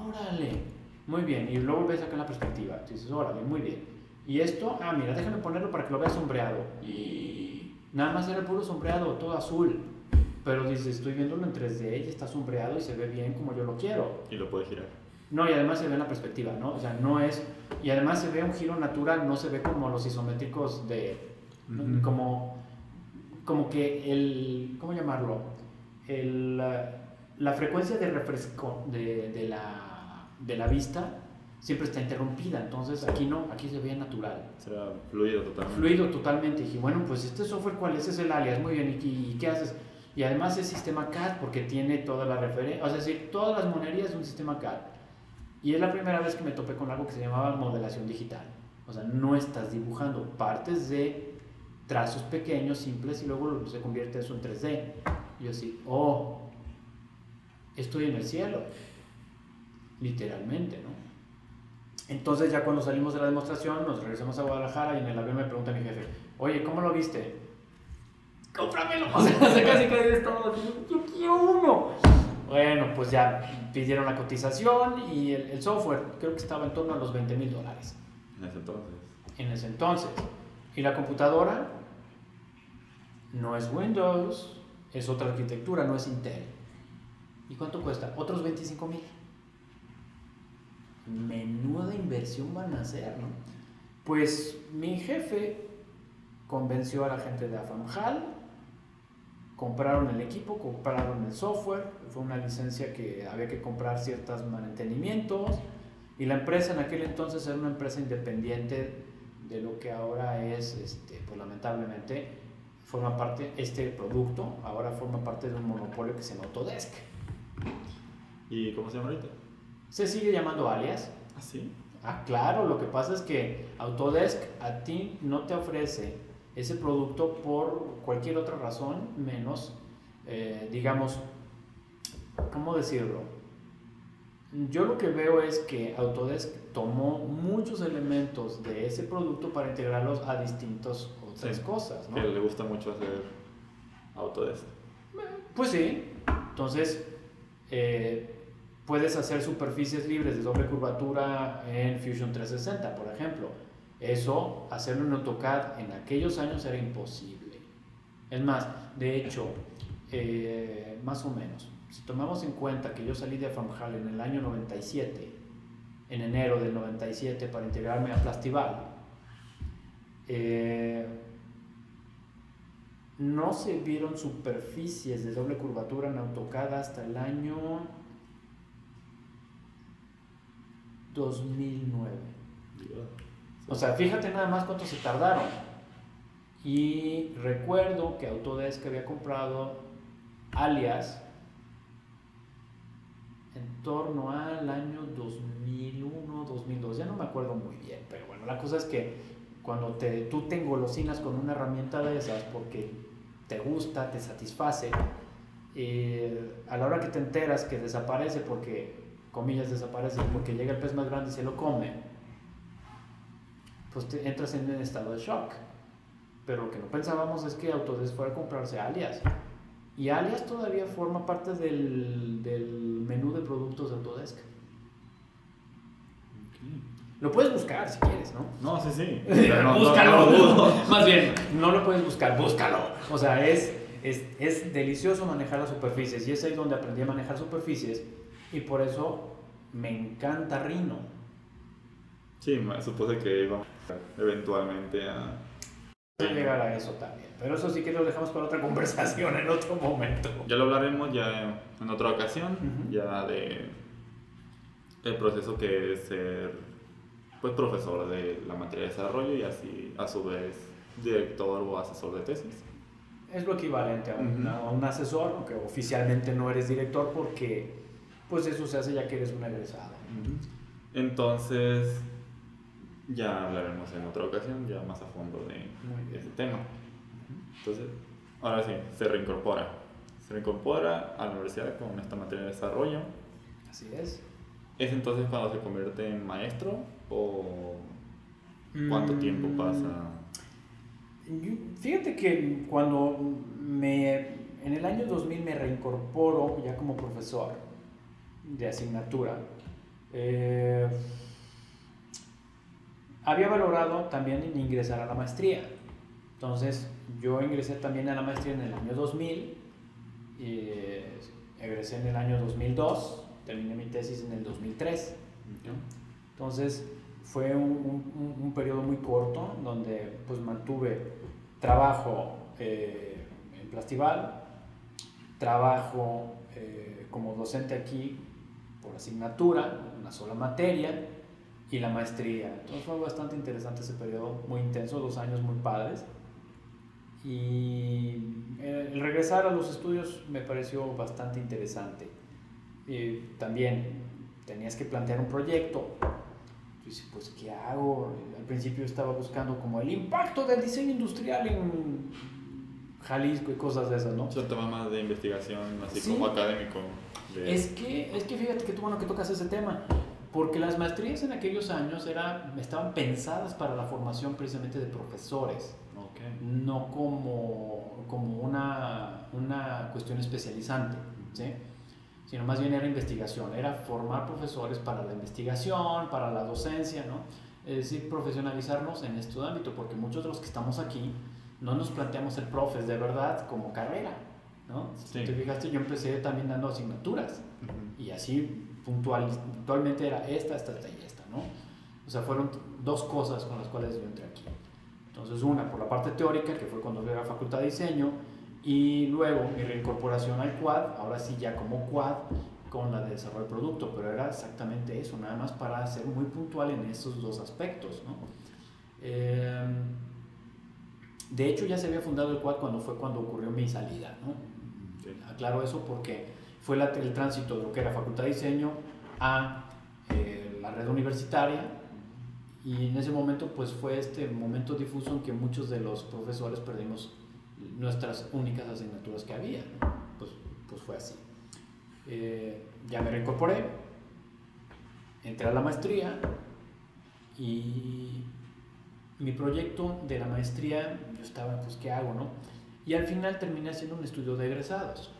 [SPEAKER 2] órale, muy bien. Y luego ves acá la perspectiva, dices, órale, muy bien. Y esto, ah, mira, déjame ponerlo para que lo veas sombreado. Y Nada más era el puro sombreado, todo azul. Pero dice, estoy viéndolo en 3D y está sombreado y se ve bien como yo lo quiero.
[SPEAKER 1] Y lo puede girar.
[SPEAKER 2] No, y además se ve en la perspectiva, ¿no? O sea, no es... Y además se ve un giro natural, no se ve como los isométricos de... Como... Como que el... ¿Cómo llamarlo? El, la, frecuencia de refresco de, de, la, de la vista siempre está interrumpida. Entonces aquí no, aquí se ve natural.
[SPEAKER 1] Será fluido totalmente.
[SPEAKER 2] Fluido totalmente. Y dije, bueno, pues este software, ¿cuál es? Es el alias. Muy bien, ¿y, qué haces? Y además es sistema CAD porque tiene toda la referencia, o sea, es decir, todas las monerías de un sistema CAD. Y es la primera vez que me topé con algo que se llamaba modelación digital. O sea, no estás dibujando partes de trazos pequeños, simples, y luego se convierte eso en 3D. Y yo así, oh, estoy en el cielo. Literalmente, ¿no? Entonces ya cuando salimos de la demostración, nos regresamos a Guadalajara y en el avión me pregunta mi jefe, oye, ¿cómo lo viste? ¡Cómpramelo! O sea, casi casi estamos yo quiero uno. Bueno, pues ya pidieron la cotización y el, software creo que estaba en torno a los 20 mil dólares.
[SPEAKER 1] En ese entonces.
[SPEAKER 2] En ese entonces. Y la computadora no es Windows, es otra arquitectura, no es Intel. ¿Y cuánto cuesta? Otros 25 mil menuda inversión van a hacer, ¿no? Pues mi jefe convenció a la gente de Afamhal, compraron el equipo, compraron el software, fue una licencia que había que comprar ciertos mantenimientos y la empresa en aquel entonces era una empresa independiente de lo que ahora es, este, pues lamentablemente, forma parte, este producto ahora forma parte de un monopolio que se llama Autodesk.
[SPEAKER 1] ¿Y cómo se llama ahorita?
[SPEAKER 2] Se sigue llamando alias.
[SPEAKER 1] ¿Ah, sí?
[SPEAKER 2] Ah, claro, lo que pasa es que Autodesk a ti no te ofrece ese producto por cualquier otra razón menos, eh, digamos, ¿cómo decirlo? Yo lo que veo es que Autodesk tomó muchos elementos de ese producto para integrarlos a distintas otras cosas. ¿no?
[SPEAKER 1] Que le gusta mucho hacer Autodesk.
[SPEAKER 2] Pues sí, entonces eh, Puedes hacer superficies libres de doble curvatura en Fusion 360, por ejemplo. Eso, hacerlo en AutoCAD en aquellos años era imposible. Es más, de hecho, eh, más o menos. Si tomamos en cuenta que yo salí de FAMJAL en el año 97, en enero del 97 para integrarme a Plastival, eh, no se vieron superficies de doble curvatura en AutoCAD hasta el año 2009. O sea, fíjate nada más cuánto se tardaron. Y recuerdo que Autodesk había comprado Alias en torno al año 2001, 2002, ya no me acuerdo muy bien, pero bueno, la cosa es que cuando te, tú te engolosinas con una herramienta de esas porque te gusta, te satisface, eh, a la hora que te enteras que desaparece porque, comillas, desaparece porque llega el pez más grande y se lo come, pues te entras en un estado de shock. Pero lo que no pensábamos es que Autodesk fuera a comprarse alias. Y Alias todavía forma parte del, del menú de productos de Autodesk. Lo puedes buscar si quieres, ¿no?
[SPEAKER 1] No, sí, sí.
[SPEAKER 2] búscalo. Más bien, no lo puedes buscar, búscalo. O sea, es, es, es, delicioso manejar las superficies y es ahí donde aprendí a manejar superficies y por eso me encanta Rhino.
[SPEAKER 1] Sí, supuse que iba eventualmente a
[SPEAKER 2] llegar a eso también. Pero eso sí que lo dejamos para otra conversación en otro momento.
[SPEAKER 1] Ya lo hablaremos ya en otra ocasión, ya de el proceso que es ser pues profesor de la materia de desarrollo y así a su vez director o asesor de tesis.
[SPEAKER 2] Es lo equivalente a, un asesor, aunque oficialmente no eres director porque pues eso se hace ya que eres un egresado.
[SPEAKER 1] Entonces, ya hablaremos en otra ocasión, ya más a fondo de ese tema. Entonces, ahora sí, se reincorpora. Se reincorpora a la universidad con esta materia de desarrollo.
[SPEAKER 2] Así es.
[SPEAKER 1] ¿Es entonces cuando se convierte en maestro o cuánto mm, tiempo pasa?
[SPEAKER 2] Fíjate que cuando me, en el año 2000 me reincorporo ya como profesor de asignatura, eh, había valorado también ingresar a la maestría. Entonces, yo ingresé también a la maestría en el año 2000, y egresé en el año 2002, terminé mi tesis en el 2003. Entonces, fue un, un, periodo muy corto donde pues mantuve trabajo eh, en Plastival, trabajo eh, como docente aquí por asignatura, una sola materia, y la maestría. Entonces fue bastante interesante ese periodo, muy intenso, dos años muy padres. Y el regresar a los estudios me pareció bastante interesante. Y también tenías que plantear un proyecto. Yo pues, ¿qué hago? Al principio estaba buscando como el impacto del diseño industrial en Jalisco y cosas de esas, ¿no?
[SPEAKER 1] Es un tema más de investigación, así como académico.
[SPEAKER 2] Es, que, es que fíjate que tú bueno que tocas ese tema porque las maestrías en aquellos años era, estaban pensadas para la formación precisamente de profesores, no como, como una, una cuestión especializante, ¿sí? sino más bien era investigación, era formar profesores para la investigación, para la docencia, ¿no? es decir, profesionalizarnos en este ámbito, porque muchos de los que estamos aquí no nos planteamos ser profes de verdad como carrera. ¿No? Si te fijaste, yo empecé también dando asignaturas y así puntual, puntualmente era esta, esta, esta y esta, ¿no? O sea, fueron dos cosas con las cuales yo entré aquí. Entonces, una, por la parte teórica, que fue cuando fui a la Facultad de Diseño, y luego mi reincorporación al quad, ahora sí ya como quad, con la de desarrollo del producto, pero era exactamente eso, nada más para ser muy puntual en esos dos aspectos, ¿no? Em, de hecho, ya se había fundado el quad cuando fue cuando ocurrió mi salida, ¿no? Aclaro eso porque fue el tránsito de lo que era Facultad de Diseño a eh, la red universitaria y en ese momento pues fue este momento difuso en que muchos de los profesores perdimos nuestras únicas asignaturas que había, pues, pues, fue así. Eh, ya me reincorporé, entré a la maestría y mi proyecto de la maestría, yo estaba, pues, ¿qué hago, no? Y al final terminé haciendo un estudio de egresados.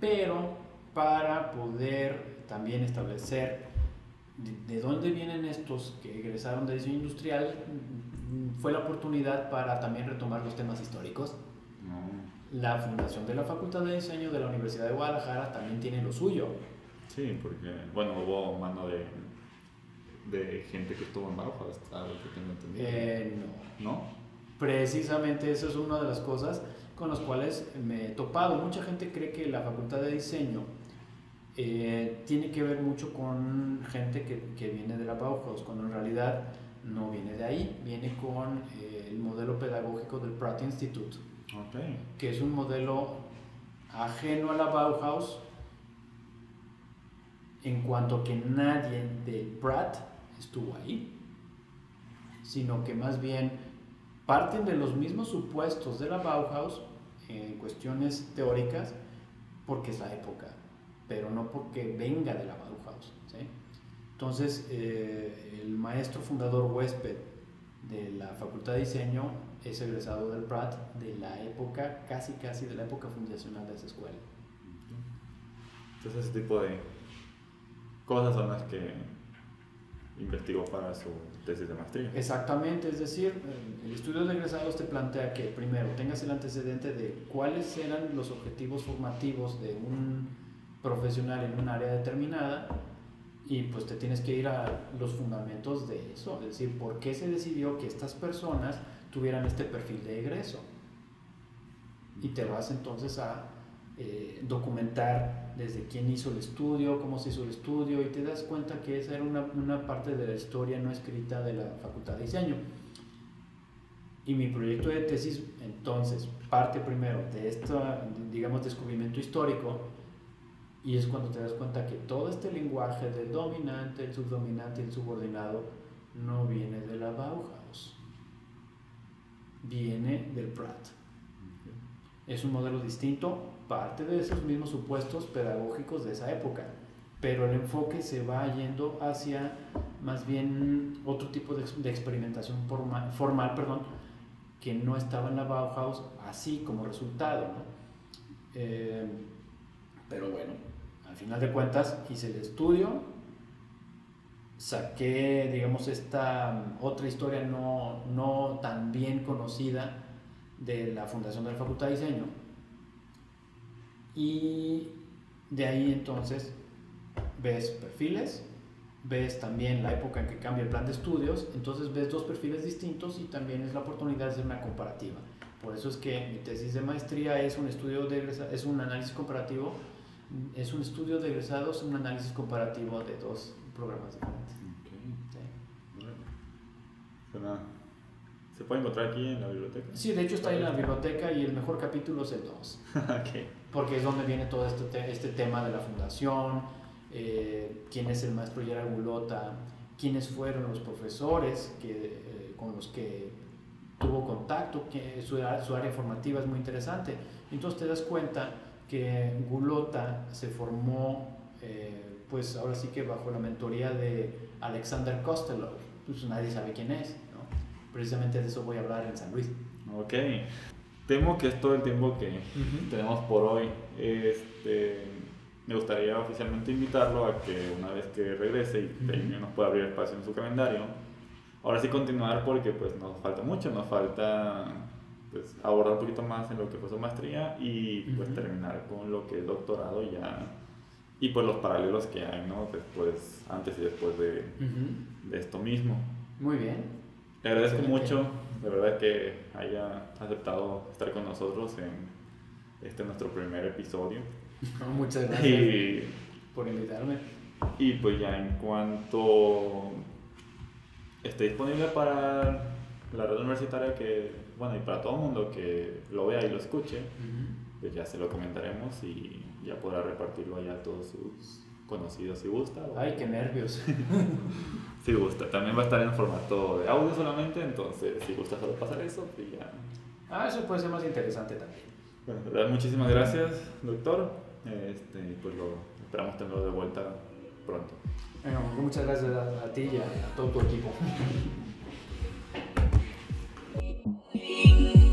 [SPEAKER 2] Pero para poder también establecer de, dónde vienen estos que egresaron de diseño industrial, mm, fue la oportunidad para también retomar los temas históricos. La fundación de la Facultad de Diseño de la Universidad de Guadalajara también tiene lo suyo.
[SPEAKER 1] Sí, porque, bueno, hubo mano de, de gente que estuvo en Bauhaus, algo que tengo entendido.
[SPEAKER 2] Eh,
[SPEAKER 1] no. ¿No?
[SPEAKER 2] Precisamente eso es una de las cosas con las cuales me he topado. Mucha gente cree que la Facultad de Diseño eh, tiene que ver mucho con gente que, que, viene de la Bauhaus, cuando en realidad no viene de ahí, viene con eh, el modelo pedagógico del Pratt Institute, okay. que es un modelo ajeno a la Bauhaus en cuanto que nadie del Pratt estuvo ahí, sino que más bien parten de los mismos supuestos de la Bauhaus en cuestiones teóricas porque es la época pero no porque venga de la Bauhaus. ¿sí? Entonces, eh, el maestro fundador huésped de la Facultad de Diseño es egresado del Pratt de la época, casi casi de la época fundacional de esa escuela.
[SPEAKER 1] Entonces, ese tipo de cosas son las que investigó para su tesis de maestría.
[SPEAKER 2] Exactamente, es decir, el estudio de egresados te plantea que primero tengas el antecedente de cuáles eran los objetivos formativos de un profesional en un área determinada y pues te tienes que ir a los fundamentos de eso, es decir, por qué se decidió que estas personas tuvieran este perfil de egreso. Y te vas entonces a eh, documentar desde quién hizo el estudio, cómo se hizo el estudio, y te das cuenta que esa era una, una parte de la historia no escrita de la Facultad de Diseño. Y mi proyecto de tesis entonces parte primero de este, digamos, descubrimiento histórico, y es cuando te das cuenta que todo este lenguaje del dominante, el subdominante el subordinado no viene de la Bauhaus, viene del Pratt. Es un modelo distinto, parte de esos mismos supuestos pedagógicos de esa época, pero el enfoque se va yendo hacia más bien otro tipo de, experimentación formal, formal perdón, que no estaba en la Bauhaus así como resultado. Eh, pero bueno, al final de cuentas hice el estudio, saqué, digamos, esta otra historia no, no tan bien conocida de la Fundación de la Facultad de Diseño. Y de ahí entonces ves perfiles, ves también la época en que cambia el plan de estudios, entonces ves dos perfiles distintos y también es la oportunidad de hacer una comparativa. Por eso es que mi tesis de maestría es un estudio de es un análisis comparativo es un estudio de egresados, un análisis comparativo de dos programas diferentes.
[SPEAKER 1] ¿Se puede encontrar aquí en la biblioteca?
[SPEAKER 2] Sí, de hecho está en la biblioteca y el mejor capítulo es el 2. Porque es donde viene todo este, este tema de la fundación, eh, quién es el maestro Gerard Gulota, quiénes fueron los profesores que, eh, con los que tuvo contacto, que su, su área formativa es muy interesante. Entonces te das cuenta que Gulota se formó, eh, pues ahora sí que bajo la mentoría de Alexander Costello, pues nadie sabe quién es. Precisamente de eso voy a hablar en San Luis.
[SPEAKER 1] Ok. Temo que es todo el tiempo que tenemos por hoy. Este, me gustaría oficialmente invitarlo a que una vez que regrese y nos pueda abrir espacio en su calendario, ahora sí continuar porque pues nos falta mucho, nos falta pues, abordar un poquito más en lo que fue su maestría y pues terminar con lo que es doctorado ya y pues los paralelos que hay, ¿no? Después, antes y después de, de esto mismo.
[SPEAKER 2] Muy bien.
[SPEAKER 1] Le agradezco mucho, de verdad que haya aceptado estar con nosotros en este nuestro primer episodio.
[SPEAKER 2] muchas gracias por invitarme.
[SPEAKER 1] Y pues ya en cuanto esté disponible para la red universitaria que, bueno, y para todo el mundo que lo vea y lo escuche, pues ya se lo comentaremos y ya podrá repartirlo allá a todos sus conocido si gusta.
[SPEAKER 2] Ay, qué nervios.
[SPEAKER 1] si gusta, también va a estar en formato de audio solamente, entonces si gusta solo pasar eso, pues ya.
[SPEAKER 2] Ah, eso puede ser más interesante también.
[SPEAKER 1] Bueno, verdad, muchísimas gracias, doctor. Este, pues lo esperamos tenerlo de vuelta pronto.
[SPEAKER 2] Bueno, muchas gracias a, ti y a todo tu equipo.